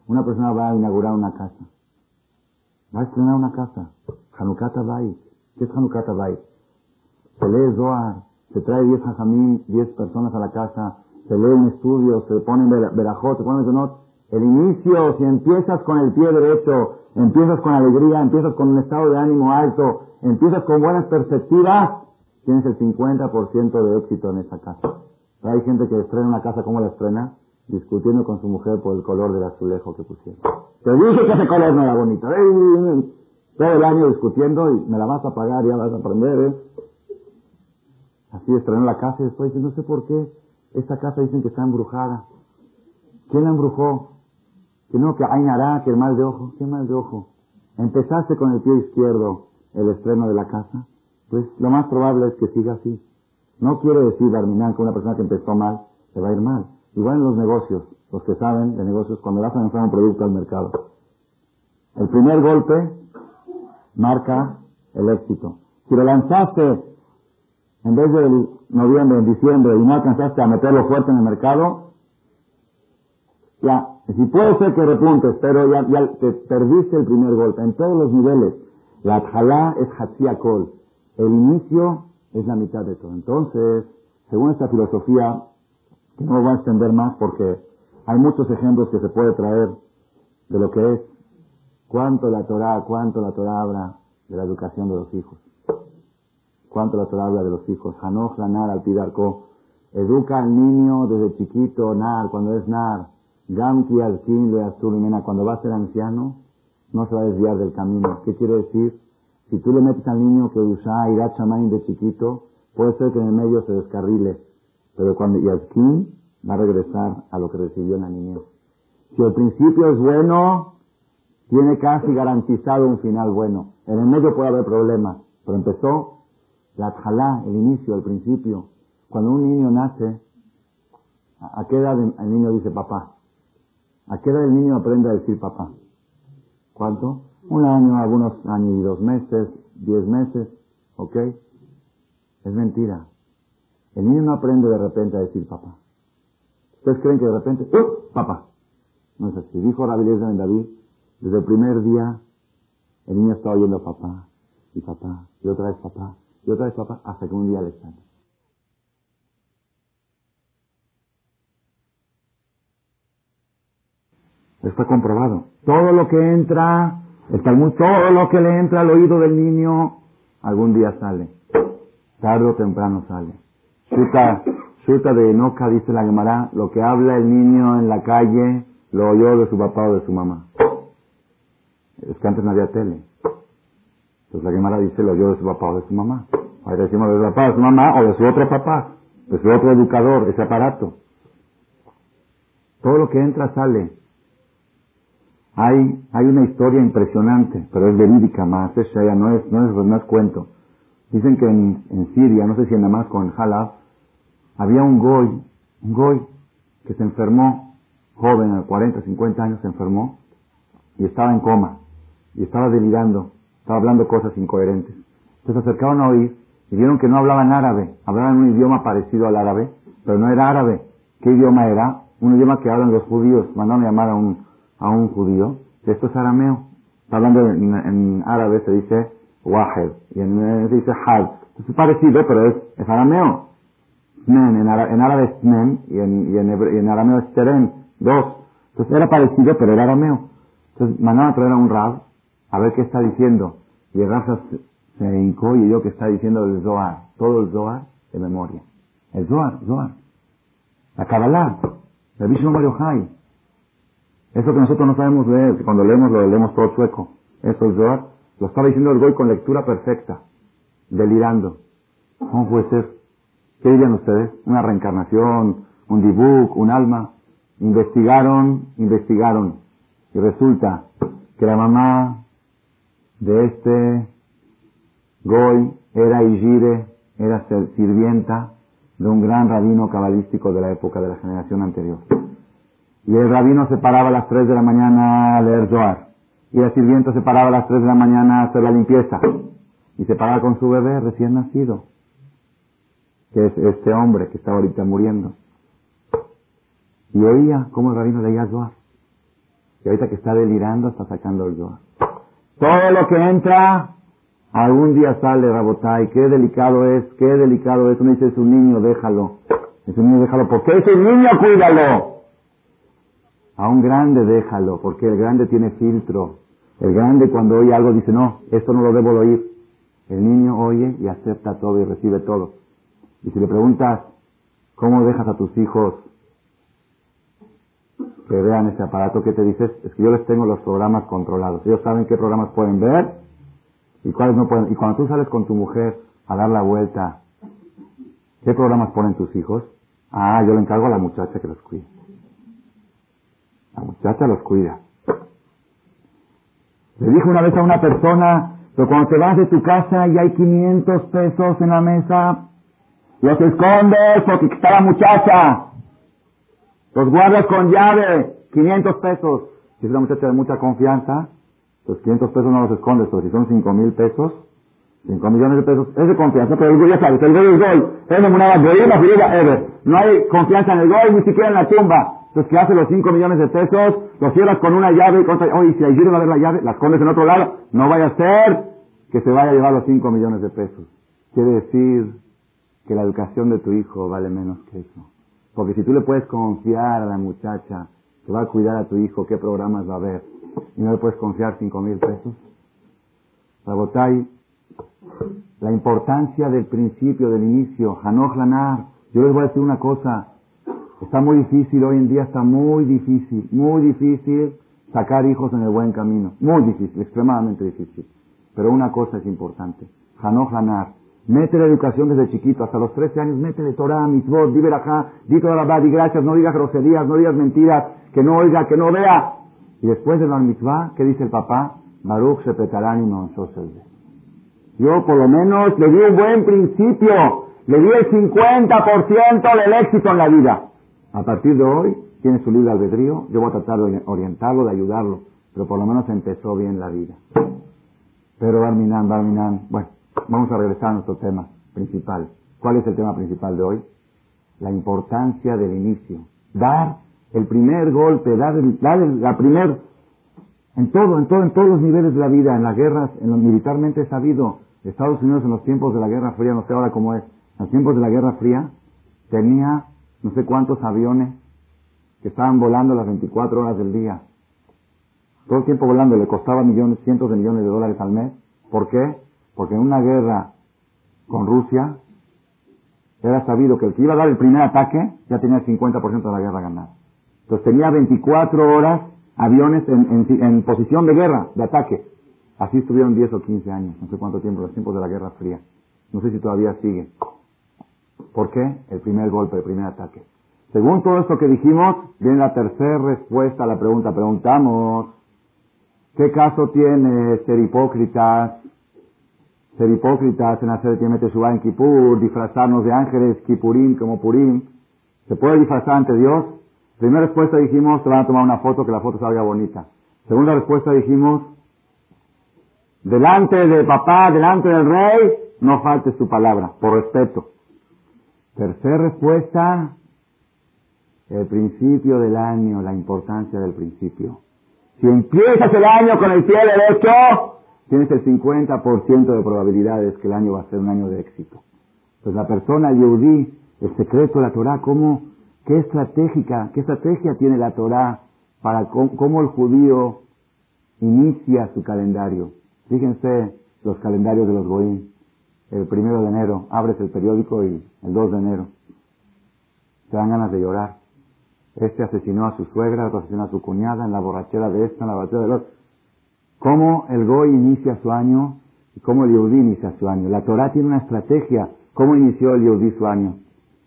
Una persona va a inaugurar una casa. Va a estrenar una casa. Hanukata Bait. ¿Qué es Hanukata Bait? Se lee se trae 10 hajamim, 10 personas a la casa, se lee un estudio, se ponen verajot, se ponen benot. El inicio, si empiezas con el pie derecho, empiezas con alegría, empiezas con un estado de ánimo alto, empiezas con buenas perspectivas, tienes el 50% de éxito en esa casa. hay gente que estrena una casa, ¿cómo la estrena? Discutiendo con su mujer por el color del azulejo que pusieron. Te dije que ese color no era bonito. Todo el año discutiendo y me la vas a pagar, ya vas a aprender, ¿eh? Así estrenó la casa y después dice, no sé por qué, esta casa dicen que está embrujada. ¿Quién la embrujó? Que no, que nada, que el mal de ojo. ¿Qué mal de ojo? Empezaste con el pie izquierdo el estreno de la casa pues lo más probable es que siga así. No quiere decir, Darminan, que una persona que empezó mal se va a ir mal. Igual en los negocios, los que saben de negocios, cuando vas a lanzar un producto al mercado. El primer golpe marca el éxito. Si lo lanzaste en vez del noviembre, en diciembre, y no alcanzaste a meterlo fuerte en el mercado, ya, si puede ser que repuntes, pero ya, te perdiste el primer golpe en todos los niveles. La adjalá es hatziakol. El inicio es la mitad de todo. Entonces, según esta filosofía, que no voy a extender más porque hay muchos ejemplos que se puede traer de lo que es cuánto la Torah, cuánto la Torah habla de la educación de los hijos. Cuánto la Torah habla de los hijos. Hanoch Lanar al Pidarko. Educa al niño desde chiquito, Nar, cuando es Nar. Gamki al Mena, cuando va a ser anciano, no se va a desviar del camino. ¿Qué quiere decir? Si tú le metes al niño que usa irá chamán de chiquito, puede ser que en el medio se descarrile, pero cuando Yaskin va a regresar a lo que recibió en la niñez. Si el principio es bueno, tiene casi garantizado un final bueno. En el medio puede haber problemas, pero empezó la tjalá, el inicio, el principio. Cuando un niño nace, ¿a qué edad el niño dice papá? ¿A qué edad el niño aprende a decir papá? ¿Cuánto? Un año, algunos años y dos meses, diez meses, ¿ok? Es mentira. El niño no aprende de repente a decir papá. ¿Ustedes creen que de repente, ¡uh! papá? No es así. Dijo Rabbi en David, desde el primer día, el niño está oyendo papá, y papá, y otra vez papá, y otra vez papá, hasta que un día le sale. Está comprobado. Todo lo que entra el Talmud, todo lo que le entra al oído del niño, algún día sale. Tarde o temprano sale. Shuta, de Enoca, dice la Gemara, lo que habla el niño en la calle, lo oyó de su papá o de su mamá. Es que antes no había tele. Entonces la Gemara dice, lo oyó de su papá o de su mamá. Ahora decimos de su papá, de su mamá o de su otro papá, de su otro educador, ese aparato. Todo lo que entra sale. Hay, hay una historia impresionante, pero es verídica más, es no es, no es, no es cuento. Dicen que en, Siria, no sé si en Damasco en Halab, había un goy, un goy que se enfermó, joven, a 40, 50 años se enfermó, y estaba en coma, y estaba delirando, estaba hablando cosas incoherentes. Se acercaron a oír y vieron que no hablaban árabe, hablaban un idioma parecido al árabe, pero no era árabe. ¿Qué idioma era? Un idioma que hablan los judíos. Mandaron llamar a un, a un judío. Esto es arameo. Hablando en, árabe, se dice wahed. Y en se dice had. Es parecido, pero es, es arameo. Smen, en, árabe es smen y en, y en, arameo es teren. Dos. Entonces era parecido, pero era arameo. Entonces mandaron a traer a un rab a ver qué está diciendo. Y el rab se hincó y yo que está diciendo el Zohar. Todo el Zohar de memoria. El Zohar, Zohar. La Kabbalah. El Vishnu Mario Jai. Eso que nosotros no sabemos leer, que cuando leemos lo leemos todo sueco. Eso es Zohar. Lo estaba diciendo el Goy con lectura perfecta. Delirando. ¿Cómo puede ser? ¿Qué dirían ustedes? ¿Una reencarnación? ¿Un dibuk? ¿Un alma? Investigaron, investigaron. Y resulta que la mamá de este Goy era Igire, era sirvienta de un gran rabino cabalístico de la época de la generación anterior. Y el rabino se paraba a las 3 de la mañana a leer Zohar. Y la sirvienta se paraba a las 3 de la mañana a hacer la limpieza. Y se paraba con su bebé recién nacido. Que es este hombre que está ahorita muriendo. Y oía cómo el rabino leía Zohar. Y ahorita que está delirando está sacando el Zohar. Todo lo que entra, algún día sale Rabotai. Qué delicado es, qué delicado es. Uno dice, es un niño, déjalo. Es un niño, déjalo. ¿Por qué es un niño? Cuídalo. A un grande déjalo, porque el grande tiene filtro. El grande cuando oye algo dice, no, esto no lo debo de oír. El niño oye y acepta todo y recibe todo. Y si le preguntas, ¿cómo dejas a tus hijos que vean ese aparato que te dices? Es que yo les tengo los programas controlados. Ellos saben qué programas pueden ver y cuáles no pueden. Y cuando tú sales con tu mujer a dar la vuelta, ¿qué programas ponen tus hijos? Ah, yo le encargo a la muchacha que los cuide. La muchacha los cuida. Le dijo una vez a una persona, pero cuando te vas de tu casa y hay 500 pesos en la mesa, los escondes porque está la muchacha. Los guardas con llave, 500 pesos. Es una muchacha de mucha confianza, los 500 pesos no los escondes, pero si son 5 mil pesos, 5 millones de pesos, es de confianza, pero el ya sabes, el gol es gol. Es No hay confianza en el gol, ni siquiera en la tumba. Entonces, ¿qué hace los 5 millones de pesos? Los cierras con una llave y contra, oye, si ayudan a ver la llave, las escondes en otro lado. No vaya a ser que se vaya a llevar los 5 millones de pesos. Quiere decir que la educación de tu hijo vale menos que eso. Porque si tú le puedes confiar a la muchacha que va a cuidar a tu hijo, qué programas va a haber, y no le puedes confiar 5 mil pesos. Rabotay, la importancia del principio, del inicio, Hanoch Lanar. Yo les voy a decir una cosa, Está muy difícil, hoy en día está muy difícil, muy difícil sacar hijos en el buen camino. Muy difícil, extremadamente difícil. Pero una cosa es importante. Hanoj Hanar. Mete la educación desde chiquito, hasta los 13 años, métele Torah, mitzvot, di verajá, di toda la di gracias, no digas groserías, no digas mentiras, que no oiga, que no vea. Y después de la mitzvah, ¿qué dice el papá? Baruch se petarán y no Yo por lo menos le di un buen principio, le di el 50% del éxito en la vida. A partir de hoy tiene su libre albedrío, yo voy a tratar de orientarlo, de ayudarlo, pero por lo menos empezó bien la vida. Pero Barminan, Barminan, bueno, vamos a regresar a nuestro tema principal. ¿Cuál es el tema principal de hoy? La importancia del inicio. Dar el primer golpe, dar, dar la primer, en todo, en todo, en todos los niveles de la vida, en las guerras, en lo militarmente sabido, Estados Unidos en los tiempos de la Guerra Fría, no sé ahora cómo es, en los tiempos de la Guerra Fría, tenía no sé cuántos aviones que estaban volando las 24 horas del día. Todo el tiempo volando le costaba millones, cientos de millones de dólares al mes. ¿Por qué? Porque en una guerra con Rusia era sabido que el que iba a dar el primer ataque ya tenía el 50% de la guerra ganada. Entonces tenía 24 horas aviones en, en, posición de guerra, de ataque. Así estuvieron 10 o 15 años, no sé cuánto tiempo, los tiempos de la Guerra Fría. No sé si todavía sigue. ¿Por qué? El primer golpe, el primer ataque. Según todo esto que dijimos, viene la tercera respuesta a la pregunta. Preguntamos, ¿Qué caso tiene ser hipócritas? Ser hipócritas en hacer Tiemete en Kippur, disfrazarnos de ángeles, Kippurim como Purim. ¿Se puede disfrazar ante Dios? Primera respuesta dijimos, te van a tomar una foto, que la foto salga bonita. Segunda respuesta dijimos, delante de papá, delante del rey, no faltes tu palabra, por respeto. Tercera respuesta, el principio del año, la importancia del principio. Si empiezas el año con el pie derecho, tienes el 50% de probabilidades que el año va a ser un año de éxito. Pues la persona yudí, el secreto de la Torah, ¿cómo, qué estratégica, qué estrategia tiene la Torah para cómo, el judío inicia su calendario? Fíjense los calendarios de los goín. El primero de enero, abres el periódico y el 2 de enero. Te dan ganas de llorar. Este asesinó a su suegra, otro asesinó a su cuñada, en la borrachera de esta, en la borrachera del otro. ¿Cómo el Goy inicia su año y cómo el Yehudí inicia su año? La Torah tiene una estrategia. ¿Cómo inició el Yehudí su año?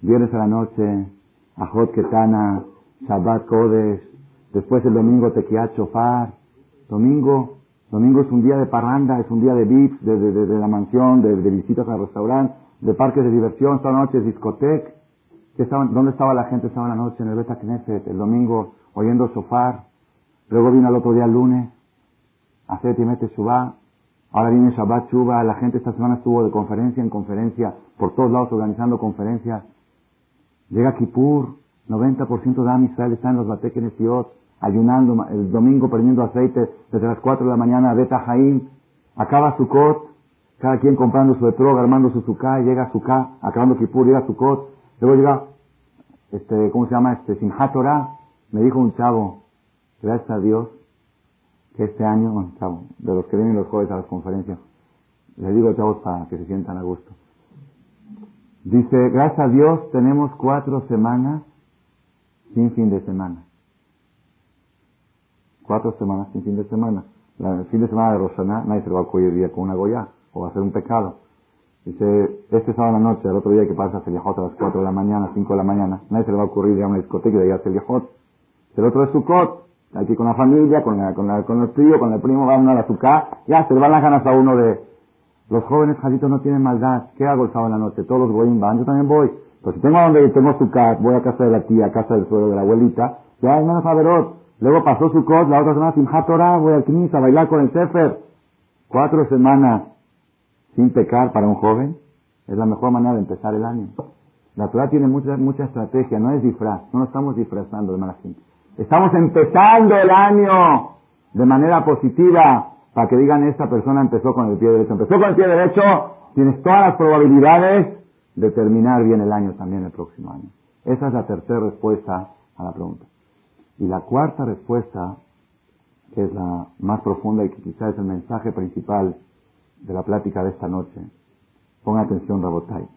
Viernes a la noche, Ajot Ketana, Shabbat Kodesh, después el domingo Tequiat Shofar. Domingo, domingo es un día de parranda, es un día de vips, de, la mansión, de, visitas al restaurante, de parques de diversión, esta noche es discoteca. ¿Dónde estaba la gente esta noche? En el Beta Knesset, el domingo, oyendo sofar. Luego vino el otro día el lunes, hacer Timete Shubá. Ahora viene Shabbat Shuba. La gente esta semana estuvo de conferencia en conferencia, por todos lados organizando conferencias. Llega Kippur, 90% de Am Israel está en los Batekenesiot, ayunando, el domingo perdiendo aceite desde las 4 de la mañana, Beta Jaim. Acaba Sukkot, cada quien comprando su etrog, armando su sukkah, llega Sukkah, acabando Kippur, llega Sukkot. Luego llega este, ¿cómo se llama? Este, Simchat me dijo un chavo, gracias a Dios, que este año, bueno, chavo, de los que vienen los jueves a las conferencias, le digo a chavos para que se sientan a gusto. Dice, gracias a Dios tenemos cuatro semanas sin fin de semana. Cuatro semanas sin fin de semana. el fin de semana de Rosana nadie se va a acudir día con una goya o va a ser un pecado. Dice, este sábado en la noche, el otro día que pasa Seliahot a las 4 de la mañana, 5 de la mañana, nadie se le va a ocurrir ir a una discoteca y de ir a Seliahot. El otro es Sukkot, aquí con la familia, con, la, con, la, con el tío, con el primo, va uno a la azúcar, ya se le van las ganas a uno de, los jóvenes jaditos no tienen maldad, ¿qué hago el sábado en la noche? Todos los goyim van, yo también voy. Pues si tengo donde tengo azúcar, voy a casa de la tía, a casa del suelo de la abuelita, ya hay menos Faberot. Luego pasó Sukkot, la otra semana Simchat Torah, voy al Knis a bailar con el Sefer. Cuatro semanas sin pecar para un joven, es la mejor manera de empezar el año. La Torah tiene mucha, mucha estrategia, no es disfraz, no nos estamos disfrazando de mala. Estamos empezando el año de manera positiva para que digan esta persona empezó con el pie derecho. Empezó con el pie derecho, tienes todas las probabilidades de terminar bien el año también el próximo año. Esa es la tercera respuesta a la pregunta. Y la cuarta respuesta, que es la más profunda y que quizás es el mensaje principal de la plática de esta noche. Ponga atención, Rabotay.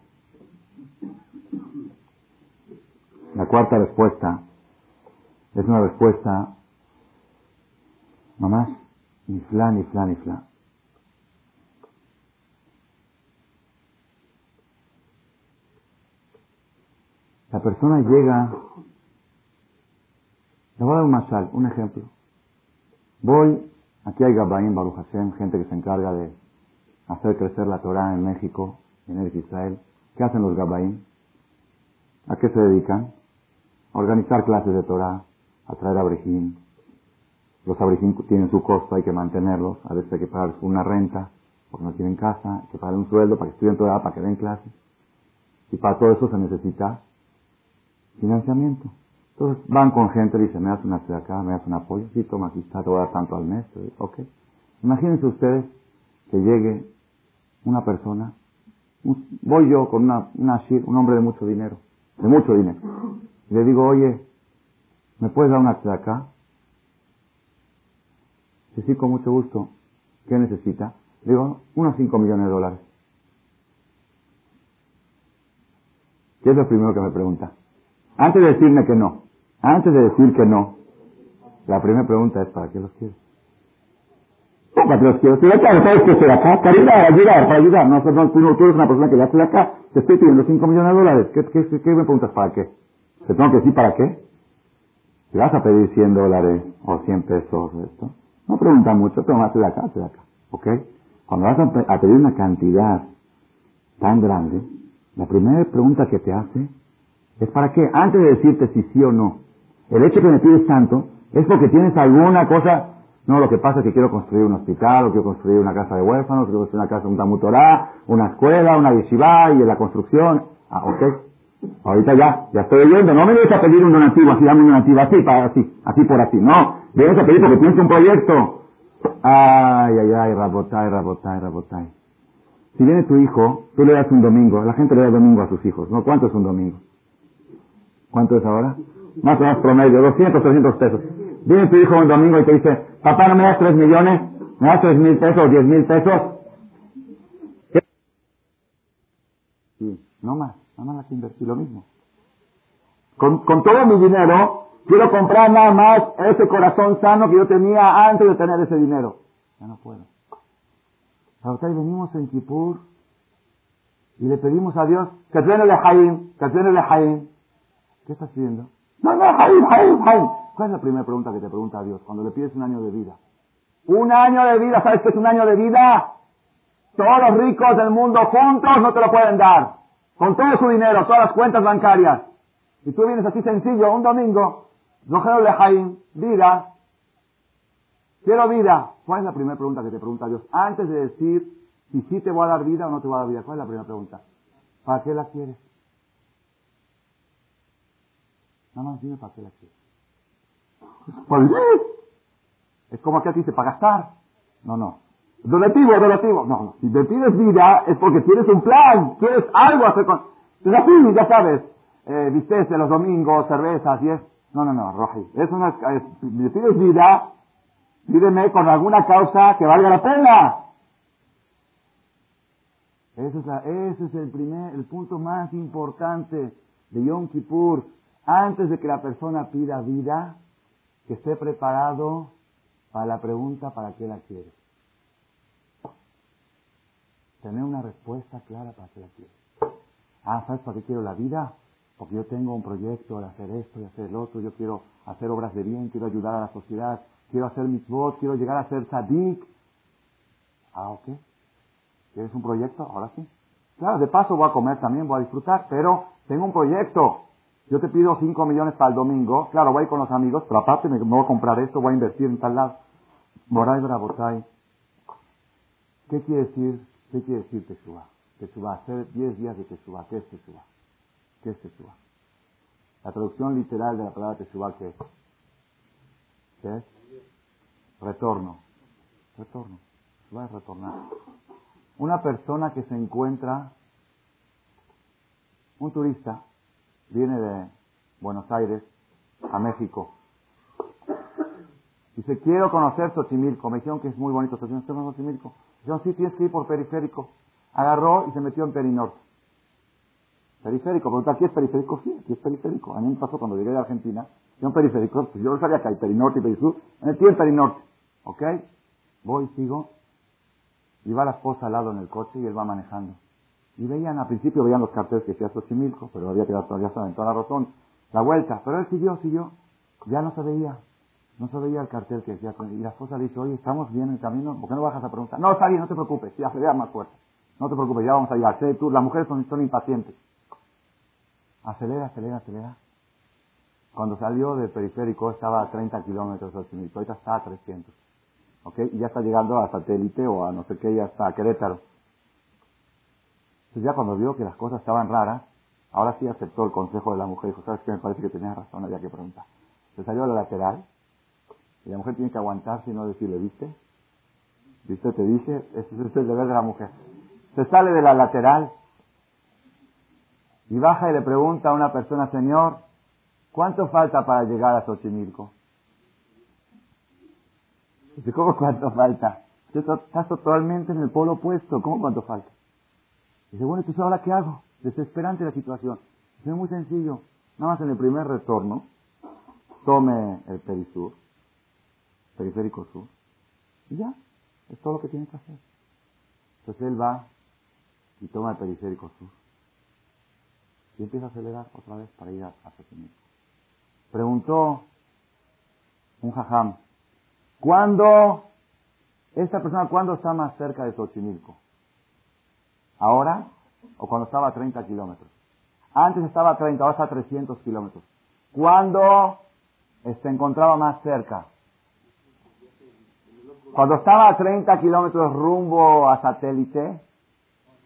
La cuarta respuesta es una respuesta, nomás, fla, ni fla. La persona llega, le voy a dar un masal, un ejemplo. Voy, aquí hay Gabaim, Baruch Hashem, gente que se encarga de hacer crecer la Torah en México, en el Israel. ¿Qué hacen los Gabaim? ¿A qué se dedican? A organizar clases de Torah, a traer abrejim. Los abrejim tienen su costo, hay que mantenerlos. A veces hay que pagar una renta, porque no tienen casa, hay que pagar un sueldo para que estudien Torah, para que den clases. Y para todo eso se necesita financiamiento. Entonces van con gente, dicen, me das una acá, me das un apoyo, sí, toma, aquí está, te voy a dar tanto al mes. Ok. Imagínense ustedes que llegue una persona, voy yo con una, un hombre de mucho dinero, de mucho dinero, y le digo, oye, ¿me puedes dar una acá? Sí, sí, con mucho gusto. ¿Qué necesita? Le digo, unos 5 millones de dólares. ¿Qué es lo primero que me pregunta? Antes de decirme que no, antes de decir que no, la primera pregunta es, ¿para qué los quieres? para los quiero. Si acá, ¿sabes qué estoy acá? Caridad, ayudar, para ayudar. No, no, tú, no, tú eres una persona que ya estoy acá, te estoy pidiendo 5 millones de dólares. ¿Qué, qué, qué, me preguntas para qué? ¿Te tengo que decir para qué? Si vas a pedir 100 dólares o 100 pesos, esto, No pregunta mucho, toma, de acá, de acá. ¿Ok? Cuando vas a, pedir una cantidad tan grande, la primera pregunta que te hace es para qué, antes de decirte si sí o no. El hecho que me pides tanto es porque tienes alguna cosa, no, lo que pasa es que quiero construir un hospital, o quiero construir una casa de huérfanos, quiero construir una casa, un tamutorá, una escuela, una yeshiva y la construcción. Ah, ok. Ahorita ya, ya estoy oyendo. No me vienes a pedir un donativo, así dame un donativo así, para así, así por así. No, vienes a pedir porque tienes un proyecto. Ay, ay, ay, rabotay, rabotay, rabotay. Si viene tu hijo, tú le das un domingo, la gente le da domingo a sus hijos, ¿no? ¿Cuánto es un domingo? ¿Cuánto es ahora? Más o menos promedio, 200, 300 pesos. Viene tu hijo un domingo y te dice, papá, ¿no me das 3 millones? ¿Me das 3 mil pesos, 10 mil pesos? Sí, no más, nada más que invertir lo mismo. Con, con todo mi dinero, quiero comprar nada más ese corazón sano que yo tenía antes de tener ese dinero. Ya no puedo. Ahorita venimos en Kipur y le pedimos a Dios que tiene de Jaim, que tiene de Jaim. ¿Qué estás pidiendo? No, no, Jaim, Jaim, Jaim. ¿Cuál es la primera pregunta que te pregunta a Dios cuando le pides un año de vida? Un año de vida, ¿sabes qué es un año de vida? Todos los ricos del mundo juntos no te lo pueden dar. Con todo su dinero, todas las cuentas bancarias. Y tú vienes así sencillo, un domingo, no quiero Jaim, vida. Quiero vida. ¿Cuál es la primera pregunta que te pregunta Dios? Antes de decir si sí te voy a dar vida o no te voy a dar vida. ¿Cuál es la primera pregunta? ¿Para qué la quieres? Nada más dime para qué la quieres. Pues, es como que a ti dice, para gastar. No, no. Donativo, donativo. No, no. Si te pides vida es porque tienes un plan, quieres algo hacer con... Entonces así, ya sabes, eh, los domingos, cervezas y es... No, no, no, Roji. Es una... Me pides vida, pídeme con alguna causa que valga la pena. Ese es, ese es el primer, el punto más importante de Yom Kippur. Antes de que la persona pida vida, que esté preparado para la pregunta para qué la quiere. Tener una respuesta clara para qué la quiere. Ah, ¿sabes para qué quiero la vida? Porque yo tengo un proyecto de hacer esto y hacer el otro, yo quiero hacer obras de bien, quiero ayudar a la sociedad, quiero hacer mis votos, quiero llegar a ser sadik. Ah, ok. ¿Quieres un proyecto? Ahora sí. Claro, de paso voy a comer también, voy a disfrutar, pero tengo un proyecto. Yo te pido 5 millones para el domingo. Claro, voy con los amigos, pero aparte me, voy a comprar esto, voy a invertir en tal lado. Moray Brabotay. ¿Qué quiere decir? ¿Qué quiere decir Teshuvah? Teshuvah, hacer 10 días de Teshuvah. ¿Qué es Teshuvah? ¿Qué es Teshuvah? La traducción literal de la palabra Teshuvah, ¿qué es? ¿Qué es? Retorno. Retorno. Teshuvah es retornar. Una persona que se encuentra, un turista, viene de Buenos Aires a México. Dice, quiero conocer Xochimilco. Me dijeron que es muy bonito Xochimilco. Dijeron, sí, tienes que ir por periférico. Agarró y se metió en Perinorte. Periférico, pregunta, ¿aquí es periférico? Sí, aquí es periférico. A mí me pasó cuando llegué de Argentina, un periférico, pues yo no sabía que hay Perinorte y Perisur, me metí en Perinorte. ¿Ok? Voy, sigo, y va la esposa al lado en el coche y él va manejando. Y veían, al principio veían los carteles que decía Xochimilco, pero había quedado todavía en toda la razón, la vuelta. Pero él siguió, siguió. Ya no se veía. No se veía el cartel que decía. Y la esposa le dice, oye, estamos bien en el camino, ¿por qué no bajas a preguntar? No, está bien, no te preocupes, ya se vea más fuerte. No te preocupes, ya vamos a llegar. tú, las mujeres son, son impacientes. Acelera, acelera, acelera. Cuando salió del periférico estaba a 30 kilómetros de Xochimilco, ahorita está a 300. ¿Ok? Y ya está llegando a satélite o a no sé qué, ya está a Querétaro. Entonces ya cuando vio que las cosas estaban raras, ahora sí aceptó el consejo de la mujer. Dijo, ¿sabes qué? Me parece que tenías razón, había que preguntar. Se salió a la lateral y la mujer tiene que aguantarse y no decirle, ¿viste? ¿Viste? Te dice, ese es el deber de la mujer. Se sale de la lateral y baja y le pregunta a una persona, Señor, ¿cuánto falta para llegar a Xochimilco? Dice, ¿cómo cuánto falta? Estás totalmente en el polo opuesto, ¿cómo cuánto falta? Dice, bueno, entonces ahora qué hago? Desesperante la situación. Es muy sencillo. Nada más en el primer retorno, tome el perisur, periférico sur, y ya, es todo lo que tiene que hacer. Entonces él va y toma el periférico sur. Y empieza a acelerar otra vez para ir a, a Preguntó un jajam, ¿Cuándo, esta persona, cuándo está más cerca de Xochimilco? ¿Ahora? ¿O cuando estaba a 30 kilómetros? Antes estaba a 30, ahora está a 300 kilómetros. ¿Cuándo se encontraba más cerca? Cuando estaba a 30 kilómetros rumbo a satélite,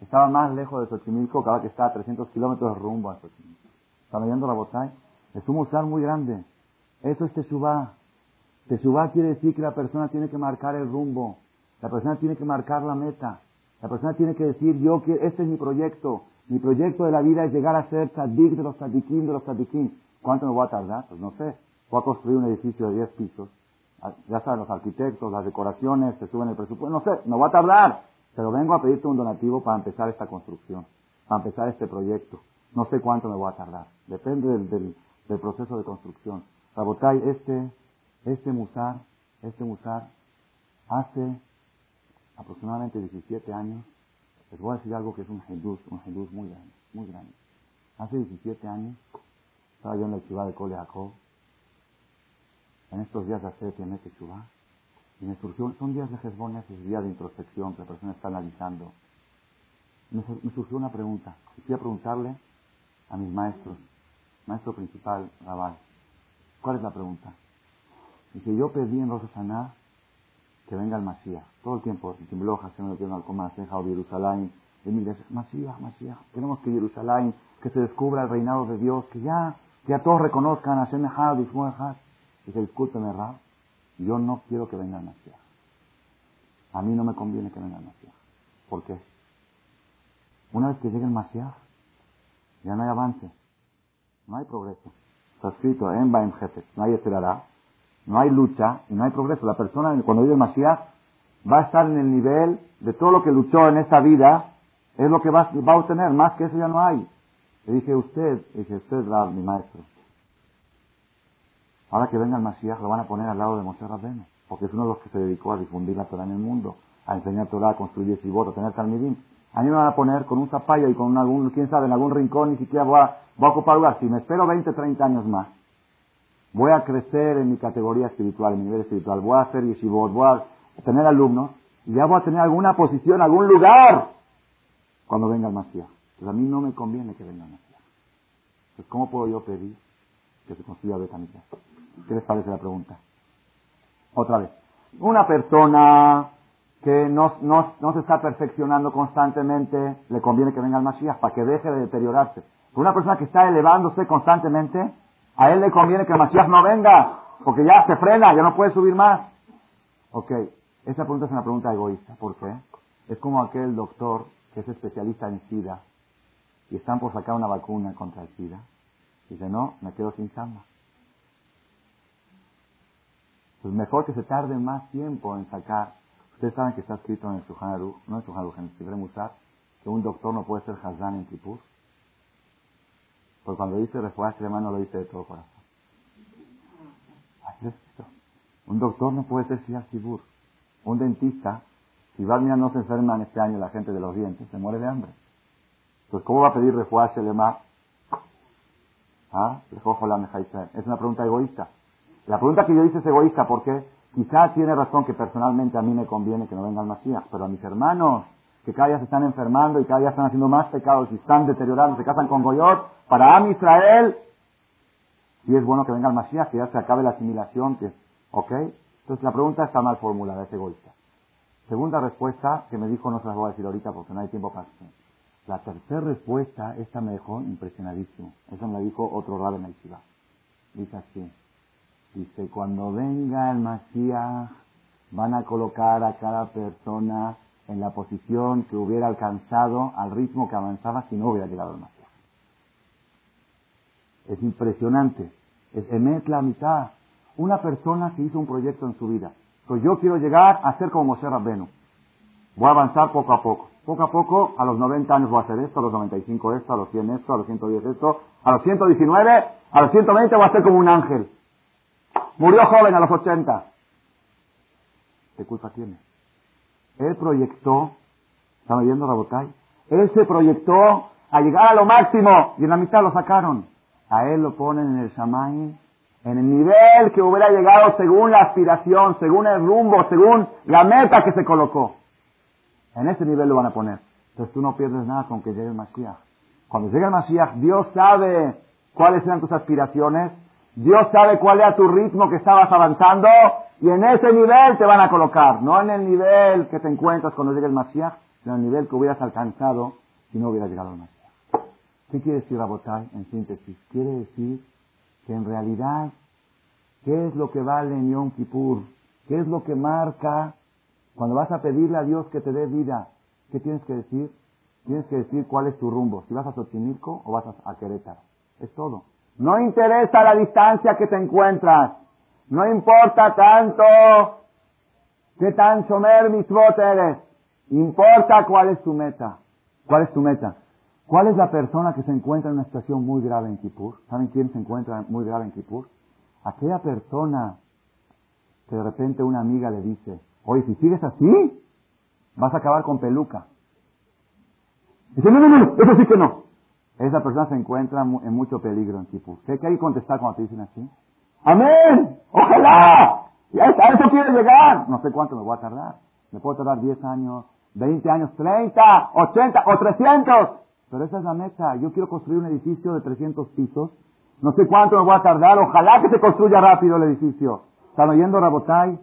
estaba más lejos de Xochimilco ahora que está a 300 kilómetros rumbo a Xochimilco. ¿Está viendo la botella? Es un musar muy grande. Eso es Teshuvah. Teshuvah quiere decir que la persona tiene que marcar el rumbo. La persona tiene que marcar la meta. La persona tiene que decir, yo quiero, este es mi proyecto. Mi proyecto de la vida es llegar a ser tzadik de los tzadikim, de los tzadikim. ¿Cuánto me voy a tardar? Pues no sé. Voy a construir un edificio de 10 pisos. Ah, ya saben, los arquitectos, las decoraciones, se suben el presupuesto. No sé, no va a tardar. Pero vengo a pedirte un donativo para empezar esta construcción, para empezar este proyecto. No sé cuánto me voy a tardar. Depende del, del, proceso de construcción. Rabotay, este, este musar, este musar, hace aproximadamente 17 años, les voy a decir algo que es un hindú, un hindú muy grande, muy grande. Hace 17 años, estaba yo en la ciudad de Cole en estos días de hacer tiene que y me surgió, son días de Hezbones, es día de introspección que la persona está analizando. Me, surgió una pregunta. Quisiera preguntarle a mis maestros, maestro principal, Rabal, ¿cuál es la pregunta? Dice, yo pedí en Rosa Saná que venga el Masías. Todo el tiempo, en Timbloja, se me lo al Comás, en Jerusalén, en mi iglesia, Masías, Masías. Queremos que Jerusalén, que se descubra el reinado de Dios, que ya, que ya todos reconozcan a Hashem Ishmo Dice, discúlpeme, Rab, yo no quiero que venga el Masías. A mí no me conviene que venga el Masías. ¿Por qué? Una vez que llegue el Masías, ya no hay avance, no hay progreso. Está escrito en Baem Jefe, no hay esperará, no hay lucha y no hay progreso. La persona cuando vive el Masías va a estar en el nivel de todo lo que luchó en esta vida, es lo que va, va a obtener, más que eso ya no hay. Le dije, usted, le dije, usted, Rab, mi maestro, Ahora que venga el Mashiach lo van a poner al lado de Moshe Rabbeinu, porque es uno de los que se dedicó a difundir la Torah en el mundo, a enseñar Torah, a construir yeshivot, a tener talmidim. A mí me van a poner con un zapallo y con algún, quién sabe, en algún rincón, ni siquiera voy a, ocupar lugar. Si me espero 20, 30 años más, voy a crecer en mi categoría espiritual, en mi nivel espiritual, voy a hacer yeshivot, voy a tener alumnos, y ya voy a tener alguna posición, algún lugar, cuando venga el Mashiach. Pues a mí no me conviene que venga el Mashiach. Pues ¿cómo puedo yo pedir que se construya Betamigdash? ¿Qué les parece la pregunta? Otra vez. Una persona que no, se está perfeccionando constantemente, le conviene que venga el Mashiach para que deje de deteriorarse. Una persona que está elevándose constantemente, a él le conviene que el Mashiach no venga, porque ya se frena, ya no puede subir más. Ok, esa pregunta es una pregunta egoísta. ¿Por qué? Es como aquel doctor que es especialista en SIDA y están por sacar una vacuna contra el SIDA. Dice, no, me quedo sin chamba. Pues mejor que se tarde más tiempo en sacar. Ustedes saben que está escrito en el Shulchan no en el en el Sibre Musar, que un doctor no puede ser Hazán en Kipur. Porque cuando dice refuerzo extrema no lo dice de todo corazón. Así es. Un doctor no puede ser Siar Kipur. Un dentista, si Valmia no se enferma en este año la gente de los dientes, se muere de hambre. Entonces, ¿cómo va a pedir refuerzo Lema? ¿Ah? Es una pregunta egoísta. La pregunta que yo hice es egoísta porque quizás tiene razón que personalmente a mí me conviene que no venga el Masías, pero a mis hermanos que cada día se están enfermando y cada día están haciendo más pecados y están deteriorando, se casan con Goyot, para Am Israel, si es bueno que venga el Masías, que ya se acabe la asimilación, que, ¿ok? Entonces la pregunta está mal formulada, es egoísta. Segunda respuesta, que me dijo, no se las voy a decir ahorita porque no hay tiempo para eso. La tercera respuesta, esta me dejó impresionadísimo. Eso me la dijo otro rabo en el Dice así. Dice, cuando venga el Mashiach, van a colocar a cada persona en la posición que hubiera alcanzado al ritmo que avanzaba si no hubiera llegado el Mashiach. Es impresionante. Es emet la mitad. Una persona que hizo un proyecto en su vida. Pues yo quiero llegar a ser como Moshe Rabbenu. Voy a avanzar poco a poco. Poco a poco, a los 90 años voy a hacer esto, a los 95 esto, a los 100 esto, a los 110 esto, a los 119, a los 120 voy a ser como un ángel. Murió joven a los 80. ¿Qué culpa tiene? Él proyectó, ¿están oyendo Rabotay? Él se proyectó a llegar a lo máximo y en la mitad lo sacaron. A él lo ponen en el Shamay en el nivel que hubiera llegado según la aspiración, según el rumbo, según la meta que se colocó. En ese nivel lo van a poner. Entonces tú no pierdes nada con que llegue el Mashiach. Cuando llegue el Mashiach, Dios sabe cuáles eran tus aspiraciones, Dios sabe cuál era tu ritmo que estabas avanzando y en ese nivel te van a colocar, no en el nivel que te encuentras cuando llegue el Mashiach, sino en el nivel que hubieras alcanzado si no hubiera llegado el Mashiach. ¿Qué quiere decir Rabotai en síntesis? Quiere decir que en realidad, ¿qué es lo que vale en Yom Kippur? ¿Qué es lo que marca cuando vas a pedirle a Dios que te dé vida? ¿Qué tienes que decir? Tienes que decir cuál es tu rumbo, si vas a Xochimilco o vas a, Querétaro. Es todo. No interesa la distancia que te encuentras. No importa tanto qué tan shomer mitzvot eres. Importa cuál es tu meta. ¿Cuál es tu meta? ¿Cuál es la persona que se encuentra en una situación muy grave en Kippur? ¿Saben quién se encuentra muy grave en Kippur? Aquella persona que de repente una amiga le dice, oye, si sigues así, vas a acabar con peluca. Dice, no, no, no, eso sí que no. Esa persona se encuentra en mucho peligro en Kippur. ¿Qué hay que contestar cuando te dicen así? ¡Amén! ¡Ojalá! ¿A eso quieres llegar? No sé cuánto me voy a tardar. Me puedo tardar 10 años, 20 años, 30, 80 o 300. Pero esa es la meta. Yo quiero construir un edificio de 300 pisos. No sé cuánto me voy a tardar. Ojalá que se construya rápido el edificio. ¿Están oyendo, Rabotai?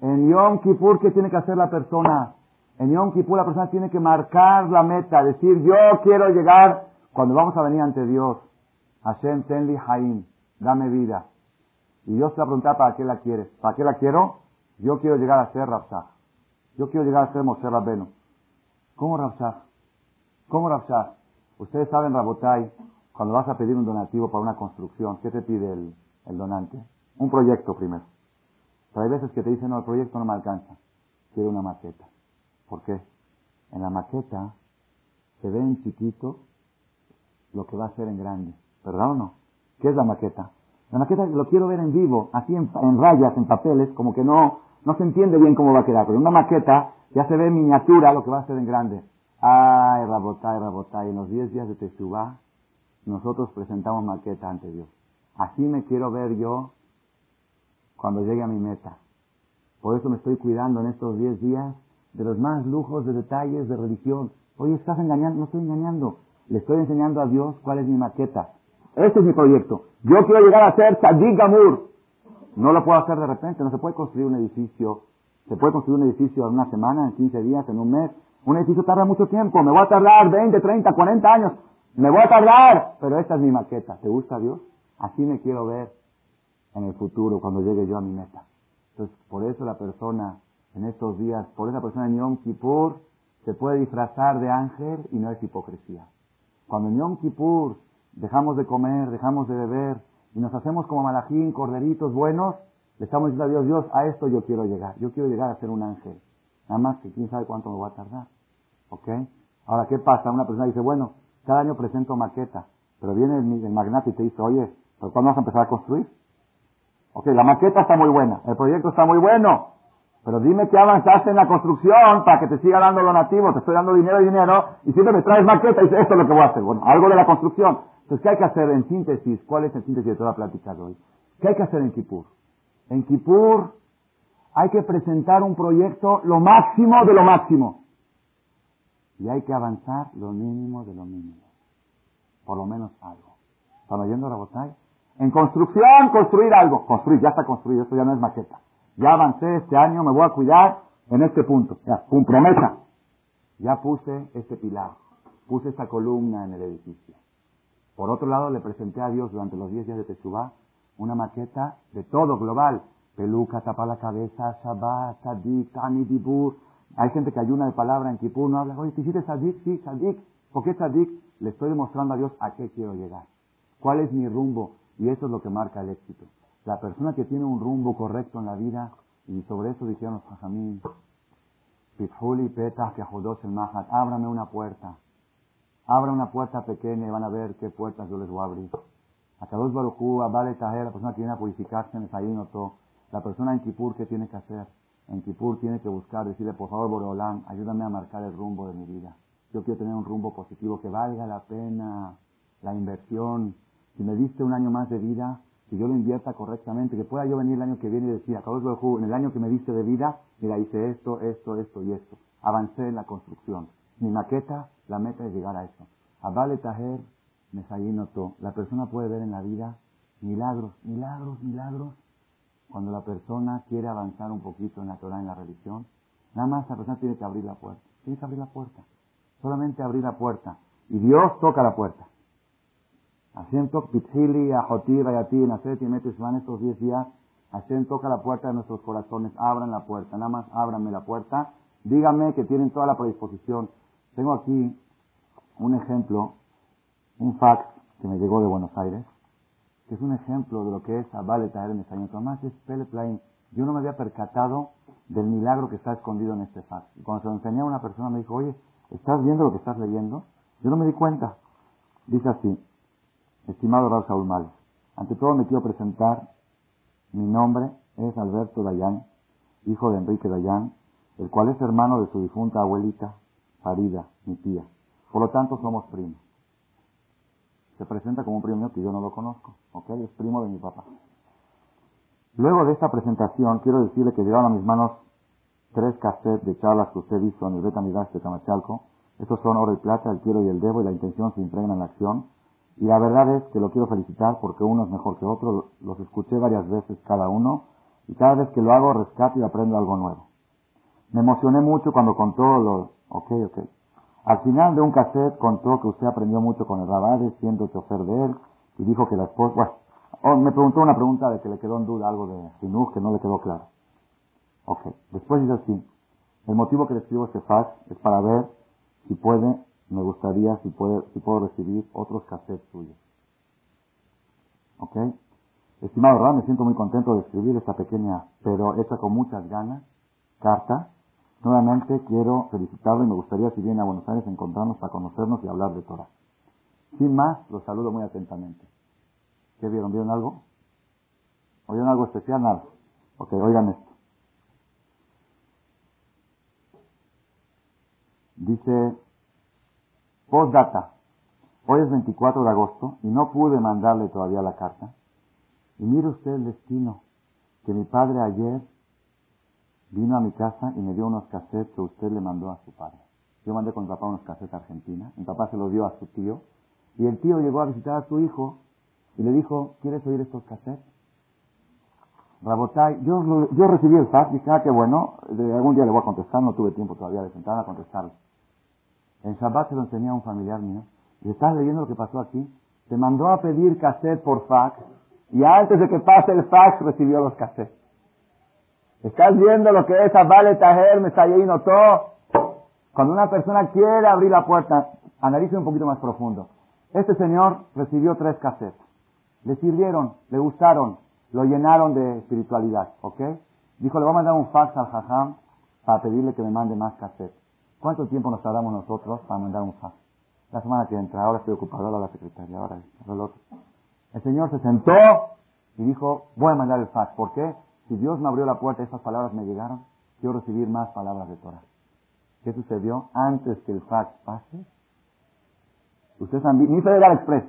En Yom Kippur, ¿qué tiene que hacer la persona? En Yom Kippur la persona tiene que marcar la meta, decir, yo quiero llegar, cuando vamos a venir ante Dios, Hashem Tenli Haim, dame vida. Y Dios te va a preguntar, ¿para qué la quieres? ¿Para qué la quiero? Yo quiero llegar a ser Rabshah. Yo quiero llegar a ser Moshe Rabbenu. ¿Cómo Rabshah? ¿Cómo Rabshah? Ustedes saben, Rabotai, cuando vas a pedir un donativo para una construcción, ¿qué te pide el, el donante? Un proyecto primero. Pero hay veces que te dicen, no, el proyecto no me alcanza. Quiero una maqueta. ¿Por qué? En la maqueta se ve en chiquito lo que va a ser en grande. ¿Verdad o no? ¿Qué es la maqueta? La maqueta lo quiero ver en vivo, así en, rayas, en papeles, como que no, no se entiende bien cómo va a quedar. Pero en una maqueta ya se ve en miniatura lo que va a ser en grande. Ay, Rabotay, Rabotay, en los 10 días de Teshuvah, nosotros presentamos maqueta ante Dios. Así me quiero ver yo cuando llegue a mi meta. Por eso me estoy cuidando en estos 10 días de los más lujos de detalles de religión. Oye, ¿estás engañando? No estoy engañando. Le estoy enseñando a Dios cuál es mi maqueta. Este es mi proyecto. Yo quiero llegar a ser Tzadik Gamur. No lo puedo hacer de repente. No se puede construir un edificio. Se puede construir un edificio en una semana, en 15 días, en un mes. Un edificio tarda mucho tiempo, me voy a tardar 20, 30, 40 años, me voy a tardar, pero esta es mi maqueta. ¿Te gusta Dios? Así me quiero ver en el futuro cuando llegue yo a mi meta. Entonces, por eso la persona en estos días, por esa persona en Yom Kippur se puede disfrazar de ángel y no es hipocresía. Cuando en Yom Kippur dejamos de comer, dejamos de beber y nos hacemos como malajín, corderitos buenos, le estamos diciendo a Dios, Dios, a esto yo quiero llegar. Yo quiero llegar a ser un ángel. Nada más que quién sabe cuánto me va a tardar. ¿Ok? Ahora, ¿qué pasa? Una persona dice, bueno, cada año presento maqueta, pero viene el, magnate y te dice, oye, ¿pero cuándo vas a empezar a construir? Ok, la maqueta está muy buena, el proyecto está muy bueno, pero dime que avanzaste en la construcción para que te siga dando lo nativo, te estoy dando dinero y dinero, y siempre me traes maqueta y dices, esto es lo que voy a hacer. Bueno, algo de la construcción. Entonces, ¿qué hay que hacer en síntesis? ¿Cuál es el síntesis de toda la plática de hoy? ¿Qué hay que hacer en Kipur? En Kipur hay que presentar un proyecto lo máximo de lo máximo. Y hay que avanzar lo mínimo de lo mínimo. Por lo menos algo. ¿Están oyendo, Rabotay? En construcción, construir algo. Construir, ya está construido, esto ya no es maqueta. Ya avancé este año, me voy a cuidar en este punto. Ya, promesa. Ya puse este pilar, puse esta columna en el edificio. Por otro lado, le presenté a Dios durante los 10 días de Teshuvah una maqueta de todo global peluca, tapa la cabeza, Shabbat, Sadik, Tani, Dibur. Hay gente que ayuna de palabra en Kipur, no habla, oye, ¿te hiciste Sadik? Sí, Sadik. ¿Por qué Sadik? Le estoy demostrando a Dios a qué quiero llegar. ¿Cuál es mi rumbo? Y eso es lo que marca el éxito. La persona que tiene un rumbo correcto en la vida, y sobre eso dijeron los Jajamín, Pitfuli, Petah, el Mahat, ábrame una puerta. Abra una puerta pequeña y van a ver qué puertas yo les voy a abrir. A Kadosh Baruchu, a Vale la persona que viene a purificarse en todo. La persona en Kipur, ¿qué tiene que hacer? En Kipur tiene que buscar, decirle, por favor, Boreolán, ayúdame a marcar el rumbo de mi vida. Yo quiero tener un rumbo positivo, que valga la pena la inversión. Si me diste un año más de vida, que yo lo invierta correctamente, que pueda yo venir el año que viene y decir, acabo en el año que me diste de vida, mira, hice esto, esto, esto y esto. Avancé en la construcción. Mi maqueta, la meta es llegar a eso. Abale Taher, todo. La persona puede ver en la vida milagros, milagros, milagros. Cuando la persona quiere avanzar un poquito en la Torah, en la religión, nada más la persona tiene que abrir la puerta. Tiene que abrir la puerta. Solamente abrir la puerta. Y Dios toca la puerta. Hashem toca Pitzili, Ajoti, Rayati, Naset y Metes van estos 10 días. Hashem toca la puerta de nuestros corazones. Abran la puerta. Nada más ábranme la puerta. Díganme que tienen toda la predisposición. Tengo aquí un ejemplo, un fax que me llegó de Buenos Aires, que es un ejemplo de lo que es Abale Taher Mesaño. Tomás es Peleplain. Yo no me había percatado del milagro que está escondido en este fax. Y cuando se lo enseñé a una persona me dijo, oye, ¿estás viendo lo que estás leyendo? Yo no me di cuenta. Dice así, estimado Raúl Saúl Mal, ante todo me quiero presentar, mi nombre es Alberto Dayán, hijo de Enrique Dayán, el cual es hermano de su difunta abuelita, Farida, mi tía. Por lo tanto, somos primos. Se presenta como un primo mío que yo no lo conozco, ¿ok? Es primo de mi papá. Luego de esta presentación, quiero decirle que llegaron a mis manos tres cassettes de charlas que usted hizo en el Beta de Camachalco. Estos son Oro y Plata, El Quiero y el Debo, y la intención se impregna en la acción. Y la verdad es que lo quiero felicitar porque uno es mejor que otro. Los escuché varias veces cada uno, y cada vez que lo hago rescato y aprendo algo nuevo. Me emocioné mucho cuando contó los... Ok, ok. Al final de un cassette contó que usted aprendió mucho con el Rabade, siendo chofer de él, y dijo que la esposa... Bueno, oh, me preguntó una pregunta de que le quedó en duda algo de Sinuj que no le quedó claro. Ok, después dice así, el motivo que le escribo este fax es para ver si puede, me gustaría, si puede, si puedo recibir otros cassettes suyos. Ok, estimado Ram, me siento muy contento de escribir esta pequeña, pero hecha con muchas ganas, carta. Nuevamente quiero felicitarlo y me gustaría si viene a Buenos Aires encontrarnos para conocernos y hablar de Torah. Sin más, los saludo muy atentamente. ¿Qué vieron? ¿Vieron algo? ¿Oyeron algo especial? Nada. Ok, oigan esto. Dice, postdata, hoy es 24 de agosto y no pude mandarle todavía la carta. Y mire usted el destino, que mi padre ayer vino a mi casa y me dio unos cassettes que usted le mandó a su padre. Yo mandé con mi papá unos cassettes a Argentina, mi papá se los dio a su tío, y el tío llegó a visitar a su hijo y le dijo, ¿quieres oír estos cassettes? Rabotay, yo, yo recibí el fax, dije, ah, qué bueno, de algún día le voy a contestar, no tuve tiempo todavía de sentarme a contestarle. En Shabbat se lo enseñé a un familiar mío. Y estás leyendo lo que pasó aquí. Se mandó a pedir cassette por fax. Y antes de que pase el fax recibió los cassettes. Estás viendo lo que es Vale Taher, me todo. Cuando una persona quiere abrir la puerta, analice un poquito más profundo. Este señor recibió tres cassettes. Le sirvieron, le gustaron, lo llenaron de espiritualidad, ¿ok? Dijo, le voy a mandar un fax al jajam para pedirle que me mande más cassettes. ¿Cuánto tiempo nos tardamos nosotros para mandar un fax? La semana que entra, ahora estoy ocupado, ahora la secretaria, ahora el otro. El Señor se sentó y dijo, voy a mandar el fax. ¿Por qué? Si Dios me abrió la puerta y esas palabras me llegaron, quiero recibir más palabras de Torah. ¿Qué sucedió? Antes que el fax pase, ustedes han ni Federal Express,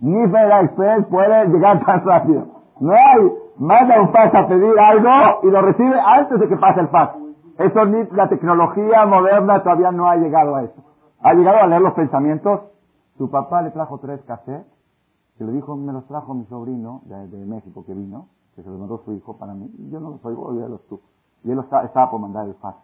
ni Federal Express puede llegar tan rápido. No hay, manda un fax a pedir algo y lo recibe antes de que pase el fax. Eso ni la tecnología moderna todavía no ha llegado a eso. Ha llegado a leer los pensamientos. Su papá le trajo tres cassettes, que le dijo, me los trajo mi sobrino de, México que vino, que se los mandó su hijo para mí. Y yo no los oigo, los tú. Y él estaba por mandar el fax.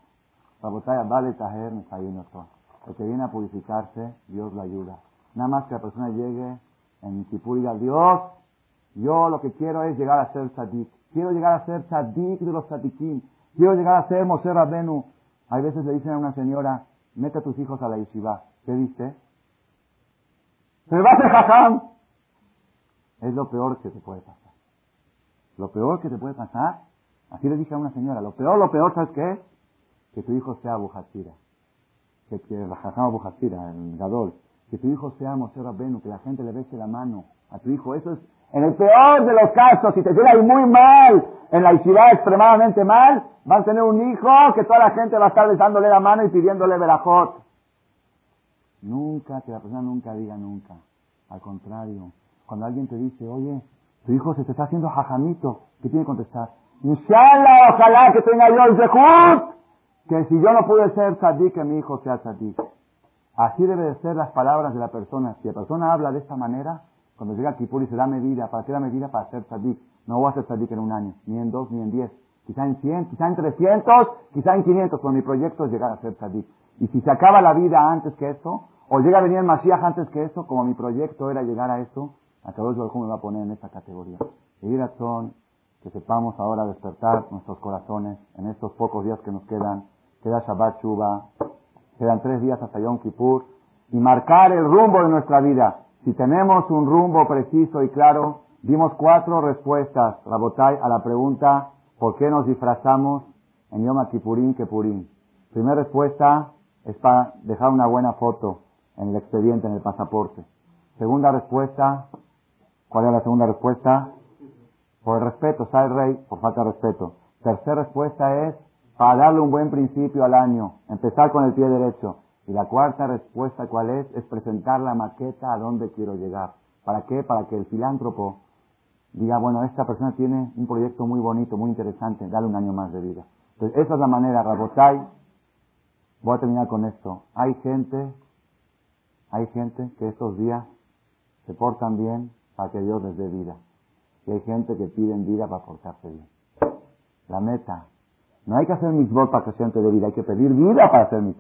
La botella vale tajer, me está yendo todo. El que viene a purificarse, Dios le ayuda. Nada más que la persona llegue en Kipur y diga, Dios, yo lo que quiero es llegar a ser tzadik. Quiero llegar a ser tzadik de los tzadikim. Quiero llegar a ser Moshe Rabbenu. Hay veces le dicen a una señora, mete a tus hijos a la yeshiva. ¿Qué dice? Se va a jajam. Es lo peor que te puede pasar. Lo peor que te puede pasar, así le dije a una señora, lo peor, lo peor, ¿sabes qué? Que tu hijo sea Bujatira. Que, que jajam Bujatira, el Gadol. Que tu hijo sea Moshe Rabbenu, que la gente le bese la mano a tu hijo. Eso es, en el peor de los casos, si te queda muy mal, en la yeshiva extremadamente mal, van a tener un hijo que toda la gente va a estar besándole la mano y pidiéndole verajot. Nunca, que la persona nunca diga nunca. Al contrario, cuando alguien te dice, oye, Tu hijo se te está haciendo jajamito. ¿Qué tiene que contestar? Inshallah, ojalá que tenga yo el zehut, que si yo no pude ser tzadik, que mi hijo sea tzadik. Así debe de ser las palabras de la persona. Si la persona habla de esta manera, cuando llega a Kipur y se da medida, ¿para qué da medida? Para ser tzadik. No voy a ser tzadik en un año, ni en dos, ni en diez. Quizá en cien, quizá en trescientos, quizá en quinientos, pero mi proyecto es llegar a ser tzadik. Y si se acaba la vida antes que eso, o llega a venir el Mashiach antes que eso, como mi proyecto era llegar a eso, a todos los me va a poner en esta categoría. Y son que sepamos ahora despertar nuestros corazones en estos pocos días que nos quedan. Queda Shabbat Shuba, quedan tres días hasta Yom Kippur, y marcar el rumbo de nuestra vida. Si tenemos un rumbo preciso y claro, dimos cuatro respuestas, Rabotai, a la pregunta, ¿por qué nos disfrazamos en Yom Kippurín Kepurín? Primera respuesta es para dejar una buena foto en el expediente, en el pasaporte. Segunda respuesta, ¿cuál es la segunda respuesta? Por el respeto, está el rey, por falta de respeto. Tercera respuesta es para darle un buen principio al año, empezar con el pie derecho. Y la cuarta respuesta, ¿cuál es? Es presentar la maqueta a dónde quiero llegar. ¿Para qué? Para que el filántropo diga, bueno, esta persona tiene un proyecto muy bonito, muy interesante, dale un año más de vida. Entonces, esa es la manera, Rabotai. Voy a terminar con esto. Hay gente hay gente que estos días se portan bien para que Dios les dé vida. Y hay gente que piden vida para portarse bien. La meta. No hay que hacer votos para que se de vida, hay que pedir vida para hacer mis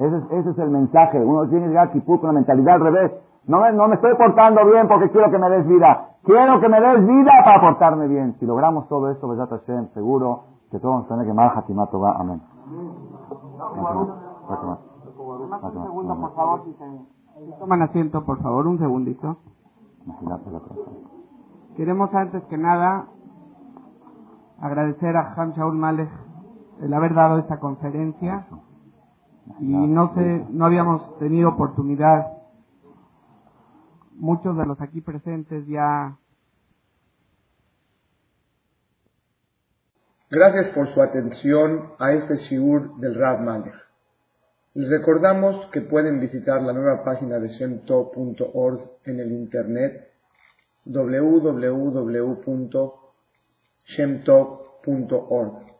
Ese es, ese es el mensaje. Uno tiene que llegar a con la mentalidad al revés. No me, no me estoy portando bien porque quiero que me des vida. Quiero que me des vida para portarme bien. Si logramos todo esto, a Hashem, seguro que todos vamos a tener que mal Hatimato va. Amén. Un segundo, por favor, si Toman asiento, por favor, un segundito. Queremos antes que nada agradecer a Ham Shaul Malek el haber dado esta conferencia y no sé, no habíamos tenido oportunidad. Muchos de los aquí presentes ya Gracias por su atención a este shiur del Rav Malek. Les recordamos que pueden visitar la nueva página de shemtov.org en el internet www.shemtov.org.